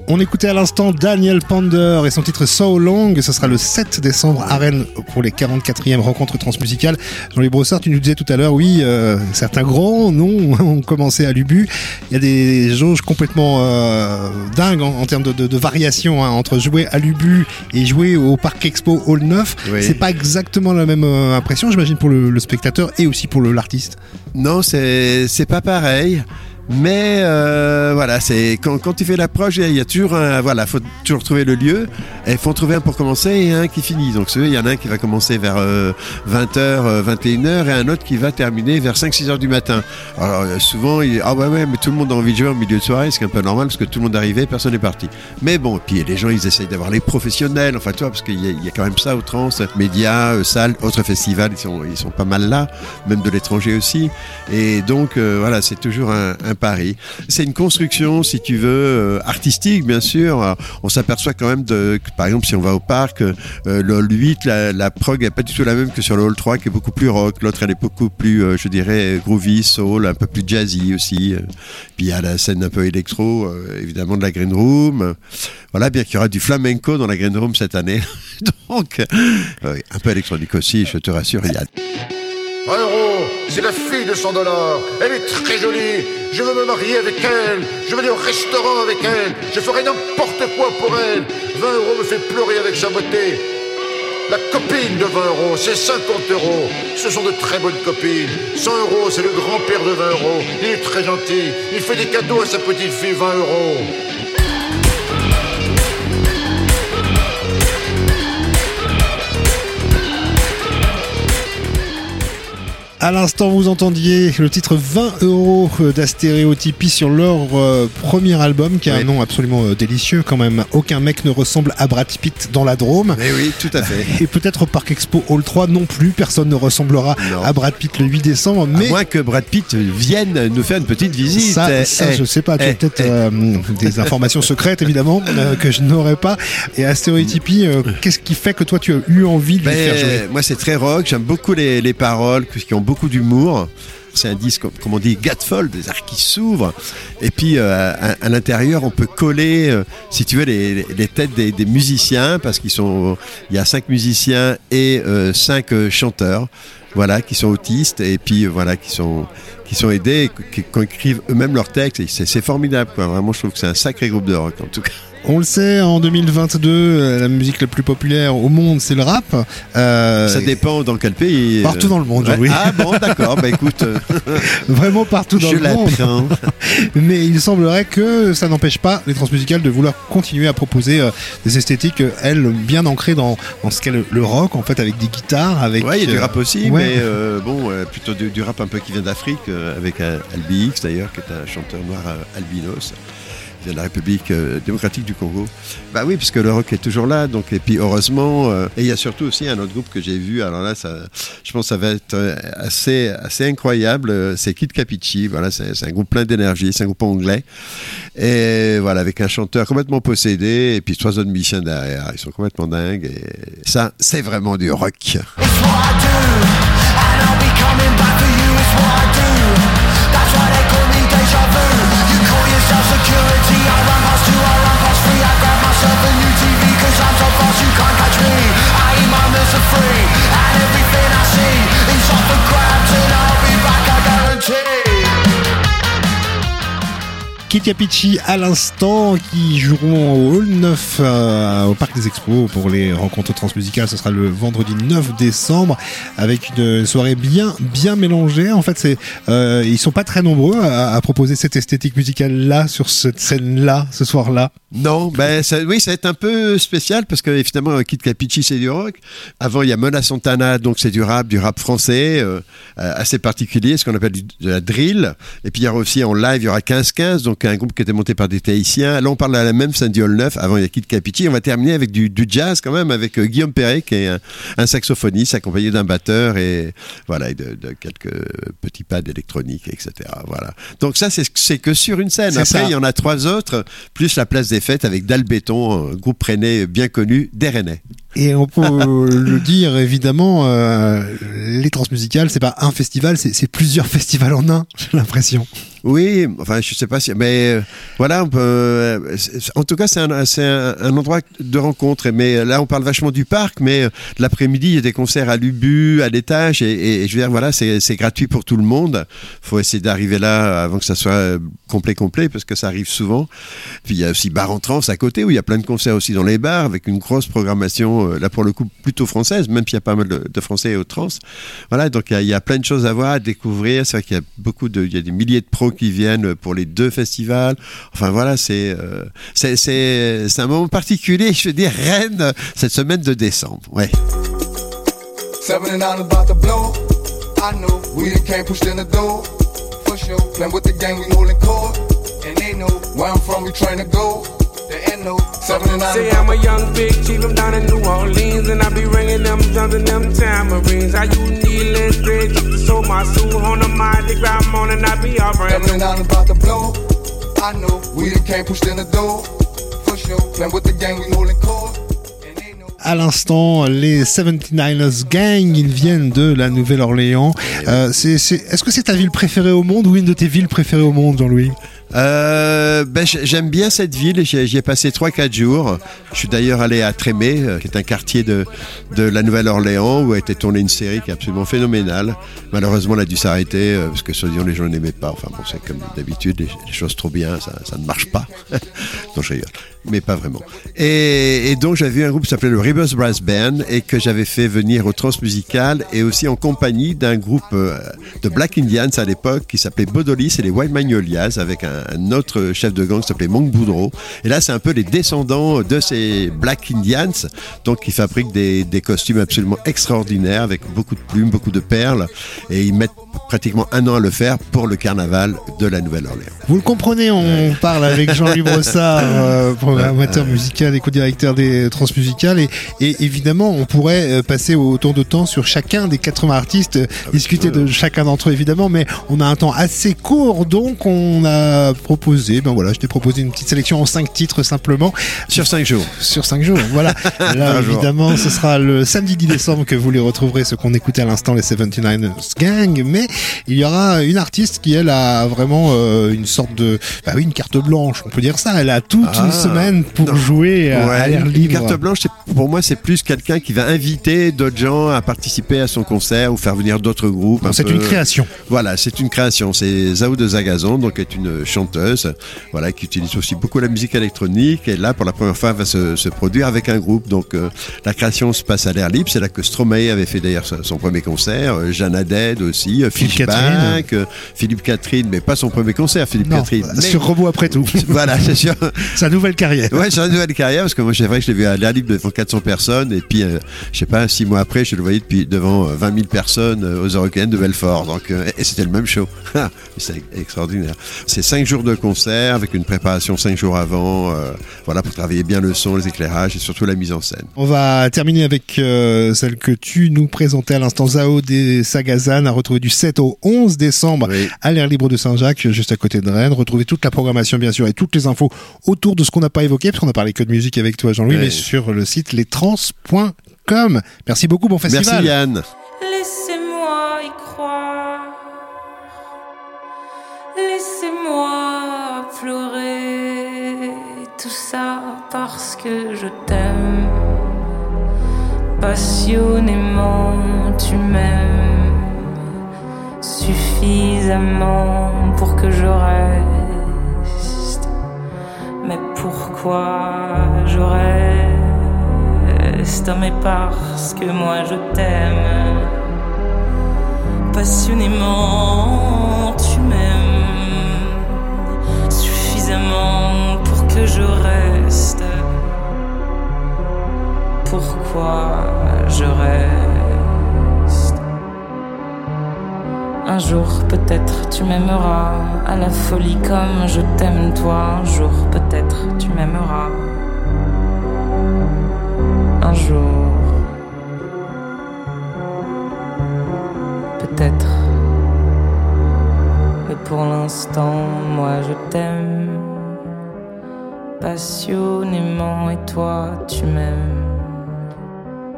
On écoutait à l'instant Daniel Ponder et son titre So Long. Ce sera le 7 décembre à Rennes pour les 44e rencontres transmusicales. Jean-Louis Brossard, tu nous disais tout à l'heure, oui, euh, certains grands noms ont commencé à l'Ubu. Il y a des jauges complètement euh, dingues en, en termes de, de, de variation hein, entre jouer à l'Ubu et jouer au Parc Expo Hall 9. Oui. C'est pas exactement la même euh, impression, j'imagine, pour le, le spectateur et aussi pour l'artiste. Non, c'est pas pareil. Mais euh, voilà, c'est quand, quand tu fais l'approche, il y a toujours un, voilà, faut toujours trouver le lieu. Et il faut en trouver un pour commencer et un qui finit. Donc il y en a un qui va commencer vers euh, 20h, 21h et un autre qui va terminer vers 5-6 heures du matin. Alors euh, souvent, il, ah ouais ouais, mais tout le monde a envie de jouer en milieu de soirée, ce qui est un peu normal parce que tout le monde est arrivé, personne n'est parti. Mais bon, puis les gens, ils essayent d'avoir les professionnels, enfin tu vois, parce qu'il y, y a quand même ça au trans, médias, euh, salles, autres festivals, ils sont, ils sont pas mal là, même de l'étranger aussi. Et donc euh, voilà, c'est toujours un, un pari. C'est une construction, si tu veux, euh, artistique, bien sûr. On s'aperçoit quand même de, que, par exemple, si on va au parc, euh, le hall 8, la, la prog est pas du tout la même que sur le hall 3, qui est beaucoup plus rock. L'autre, elle est beaucoup plus, euh, je dirais, groovy, soul, un peu plus jazzy aussi. Puis il y a la scène un peu électro, évidemment, de la Green Room. Voilà, bien qu'il y aura du flamenco dans la Green Room cette année. Donc, un peu électronique aussi, je te rassure, il y a 20 euros, c'est la fille de 100 dollars. Elle est très jolie. Je veux me marier avec elle. Je veux aller au restaurant avec elle. Je ferai n'importe quoi pour elle. 20 euros me fait pleurer avec sa beauté. La copine de 20 euros, c'est 50 euros. Ce sont de très bonnes copines. 100 euros, c'est le grand-père de 20 euros. Il est très gentil. Il fait des cadeaux à sa petite fille, 20 euros. À l'instant, vous entendiez le titre 20 euros d'Astéréotypie sur leur euh, premier album, qui a un nom absolument euh, délicieux quand même. Aucun mec ne ressemble à Brad Pitt dans la Drôme. Eh oui, tout à fait. Et peut-être au Parc Expo Hall 3 non plus, personne ne ressemblera Non. à Brad Pitt le 8 décembre. À Mais moins que Brad Pitt vienne nous faire une petite visite. ça, Eh, ça eh, je sais pas, tu as eh, peut-être eh. euh, des informations secrètes évidemment que je n'aurais pas. Et Astéréotypie, qu'est-ce qui fait que toi tu as eu envie de lui Ben, faire jouer? moi, c'est très rock. J'aime beaucoup les, les paroles qui ont beaucoup d'humour. c'est un disque, comme- on dit, gatefold, des arcs qui s'ouvrent. Et puis euh, à, l'intérieur, on peut coller, euh, si tu veux, les, têtes des, musiciens, parce qu'ils sont, il y a cinq musiciens et euh, cinq chanteurs, voilà, qui sont autistes et puis voilà, qui sont qui sont aidés, qui, écrivent eux-mêmes leurs textes. C'est formidable. Vraiment, je trouve que c'est un sacré groupe de rock, en tout cas. On le sait, en 2022, euh, la musique la plus populaire au monde, c'est le rap. Euh, Ça dépend dans quel pays. Partout euh, dans le monde, ouais. oui. Ah bon, d'accord. bah écoute, Vraiment partout dans je le monde. Mais il semblerait que ça n'empêche pas les transmusicales de vouloir continuer à proposer euh, des esthétiques, elles, bien ancrées dans, dans ce qu'est le, le rock, en fait, avec des guitares, avec... Ouais, il y a du rap aussi, ouais. mais bon, plutôt du, du rap un peu qui vient d'Afrique, avec Albi X d'ailleurs, qui est un chanteur noir albinos. De la République euh, démocratique du Congo. Bah oui, puisque le rock est toujours là. Donc, et puis heureusement, euh, et il y a surtout aussi un autre groupe que j'ai vu. Alors là, ça, je pense que ça va être euh, assez, assez incroyable. C'est Kid Capici. Voilà, c'est un groupe plein d'énergie. C'est un groupe anglais. Et voilà, avec un chanteur complètement possédé et puis trois autres musiciens derrière. Ils sont complètement dingues. Et ça, c'est vraiment du rock. That's why they call me deja vu. free. And Kid Capici à l'instant qui joueront au Hall 9 euh, au Parc des Expos pour les rencontres transmusicales. Ce sera le vendredi 9 décembre avec une soirée bien bien mélangée. En fait, c'est euh, ils sont pas très nombreux à, proposer cette esthétique musicale là sur cette scène là ce soir là. Non, ben ça, oui, ça va être un peu spécial parce que évidemment Kid Capici c'est du rock. Avant il y a Mona Santana donc c'est du rap, du rap français euh, euh, assez particulier, ce qu'on appelle de la drill. Et puis il y aura aussi en live il y aura 15-15 donc un groupe qui était monté par des Tahitiens. Là on parle à la même du Hall 9. Avant il y a Kid. On va terminer avec du, du jazz quand même avec euh, Guillaume Perret qui est un, un saxophoniste accompagné d'un batteur et voilà et de, de quelques petits pads électroniques etc. Voilà. Donc ça c'est que sur une scène. Après ça. il y en a trois autres plus la place des fêtes avec Dalbéton, un groupe rennais bien connu des Rennais. Et on peut le dire évidemment, euh, les transmusicales c'est pas un festival, c'est plusieurs festivals en un. J'ai l'impression. Oui, enfin, je sais pas si, mais euh, voilà, euh, en tout cas, c'est un, un, un endroit de rencontre. Mais là, on parle vachement du parc, mais euh, l'après-midi, il y a des concerts à l'Ubu, à l'étage, et, je veux dire, voilà, c'est gratuit pour tout le monde. Faut essayer d'arriver là avant que ça soit euh, complet, complet, parce que ça arrive souvent. Puis il y a aussi Bar en Trance à côté, où il y a plein de concerts aussi dans les bars, avec une grosse programmation, euh, là pour le coup, plutôt française, même s'il y a pas mal de, de Français au trans. Voilà, donc il y, a- y a plein de choses à voir, à découvrir. C'est vrai qu'il y a beaucoup de, il y a des milliers de pros qui viennent pour les deux festivals. Enfin voilà, c'est euh, c'est un moment particulier. Je veux dire Rennes cette semaine de décembre. Ouais. Say I'm a young big chief, I'm down in New Orleans, and I be ringing them drums and them tambourines. I use needless thread just to sew my suit on the mind, dig I'm on, and I be all brand new. Seventy-nine about to blow. I know we done came pushed in the door for sure. Man, with the gang we holding court. À l'instant, les 79ers Gang, ils viennent de la Nouvelle-Orléans. Euh, c'est- c'est- Est-ce que c'est ta ville préférée au monde ou une de tes villes préférées au monde, Jean-Louis? Euh, ben, j'aime bien cette ville. J'y ai passé 3-4 jours. Je suis d'ailleurs allé à Trémé, euh, qui est un quartier de, de la Nouvelle-Orléans, où a été tournée une série qui est absolument phénoménale. Malheureusement, elle a dû s'arrêter euh, parce que, soi-disant, les gens n'aimaient pas. Enfin bon, c'est comme d'habitude, les, les choses trop bien, ça, ça ne marche pas. non, je rigole. Mais pas vraiment. Et, et donc, j'avais vu un groupe qui s'appelait le Rebus Brass Band et que j'avais fait venir au Transmusical et aussi en compagnie d'un groupe euh, de Black Indians à l'époque qui s'appelait Bodolis et les White Magnolias avec un, un autre chef de gang qui s'appelait Monk Boudreau. Et là, c'est un peu les descendants de ces Black Indians, donc qui fabriquent des, des costumes absolument extraordinaires avec beaucoup de plumes, beaucoup de perles et ils mettent pratiquement un an à le faire pour le carnaval de la Nouvelle-Orléans. Vous le comprenez, on parle avec Jean-Louis Brossard, euh, programmateur musical et co-directeur des transmusicales. Et, et évidemment, on pourrait euh, passer autant de temps sur chacun des 80 artistes, euh, discuter de chacun d'entre eux évidemment, mais on a un temps assez court, donc on a proposé, ben voilà, je t'ai proposé une petite sélection en cinq titres simplement. Sur cinq jours. Sur cinq jours, voilà. Là, jour. évidemment, ce sera le samedi 10 décembre que vous les retrouverez, ce qu'on écoutait à l'instant, les 79ers Gang. Mais il y aura une artiste qui, elle, a vraiment euh, une sorte de, bah oui, une carte blanche, on peut dire ça. Elle a toute Ah, une semaine pour non. jouer à, l'air une libre. carte blanche, pour moi, c'est plus quelqu'un qui va inviter d'autres gens à participer à son concert ou faire venir d'autres groupes. Un c'est peu- une création. Voilà, c'est une création. C'est Zao de Zagazon, donc est une chanteuse, voilà, qui utilise aussi beaucoup la musique électronique. Et là, pour la première fois, va se, se produire avec un groupe. Donc, euh, la création se passe à l'air libre. C'est là que Stromae avait fait d'ailleurs son premier concert. Euh, Jeanne Haddad aussi. euh, Philippe Catherine. euh, Philippe Catherine, mais pas son premier concert, Philippe Non, Catherine. mais- sur Robot après tout. voilà, c'est sûr. Sa nouvelle carrière. Ouais, une nouvelle carrière parce que moi, c'est vrai que je l'ai vu à l'air libre devant 400 personnes et puis, euh, je sais pas, six mois après, je le voyais depuis devant euh, 20 000 personnes euh, aux Européennes de Belfort. Donc, euh, et c'était le même show. Ah, c'est extraordinaire. C'est cinq jours de concert avec une préparation cinq jours avant, euh, voilà, pour travailler bien le son, les éclairages et surtout la mise en scène. On va terminer avec euh, celle que tu nous présentais à l'instant, Zao des Sagazan, à retrouver du 7 au 11 décembre à l'air libre de Saint-Jacques, juste à côté de Rennes. Retrouvez toute la programmation, bien sûr, et toutes les infos autour de ce qu'on n'a pas évoqué, parce qu'on a parlé que de musique avec toi, Jean-Louis, Ouais. mais sur le site lestrans.com. Merci beaucoup, bon festival. Merci Yann. Laissez-moi y croire. Laissez-moi pleurer. Tout ça parce que je t'aime. Passionnément, tu m'aimes. Suffisamment pour que je reste. Pourquoi je reste Mais parce que moi je t'aime. Passionnément, tu m'aimes. Suffisamment pour que je reste. Pourquoi je reste? Un jour peut-être tu m'aimeras à la folie comme je t'aime toi. Un jour peut-être tu m'aimeras. Un jour. Peut-être. Mais pour l'instant, moi je t'aime. Passionnément et toi tu m'aimes.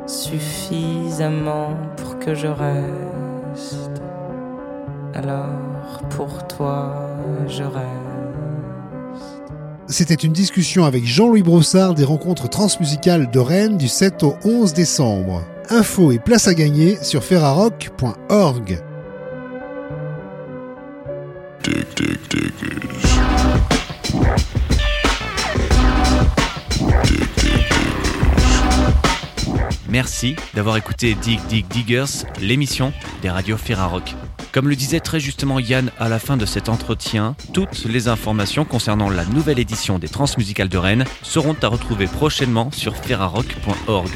Suffisamment pour que je reste. Alors pour toi je reste. C'était une discussion avec Jean-Louis Brossard des rencontres transmusicales de Rennes du 7 au 11 décembre. Info et place à gagner sur ferrarock.org. Merci d'avoir écouté Dig Dig Diggers, l'émission des radios Ferrarock. Comme le disait très justement Yann à la fin de cet entretien, toutes les informations concernant la nouvelle édition des Transmusicales de Rennes seront à retrouver prochainement sur ferrarock.org.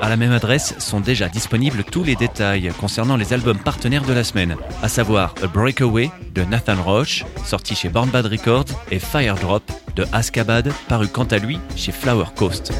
À la même adresse sont déjà disponibles tous les détails concernant les albums partenaires de la semaine, à savoir A Breakaway de Nathan Roche, sorti chez Born Bad Records, et Fire Drop de Askabad, paru quant à lui chez Flower Coast.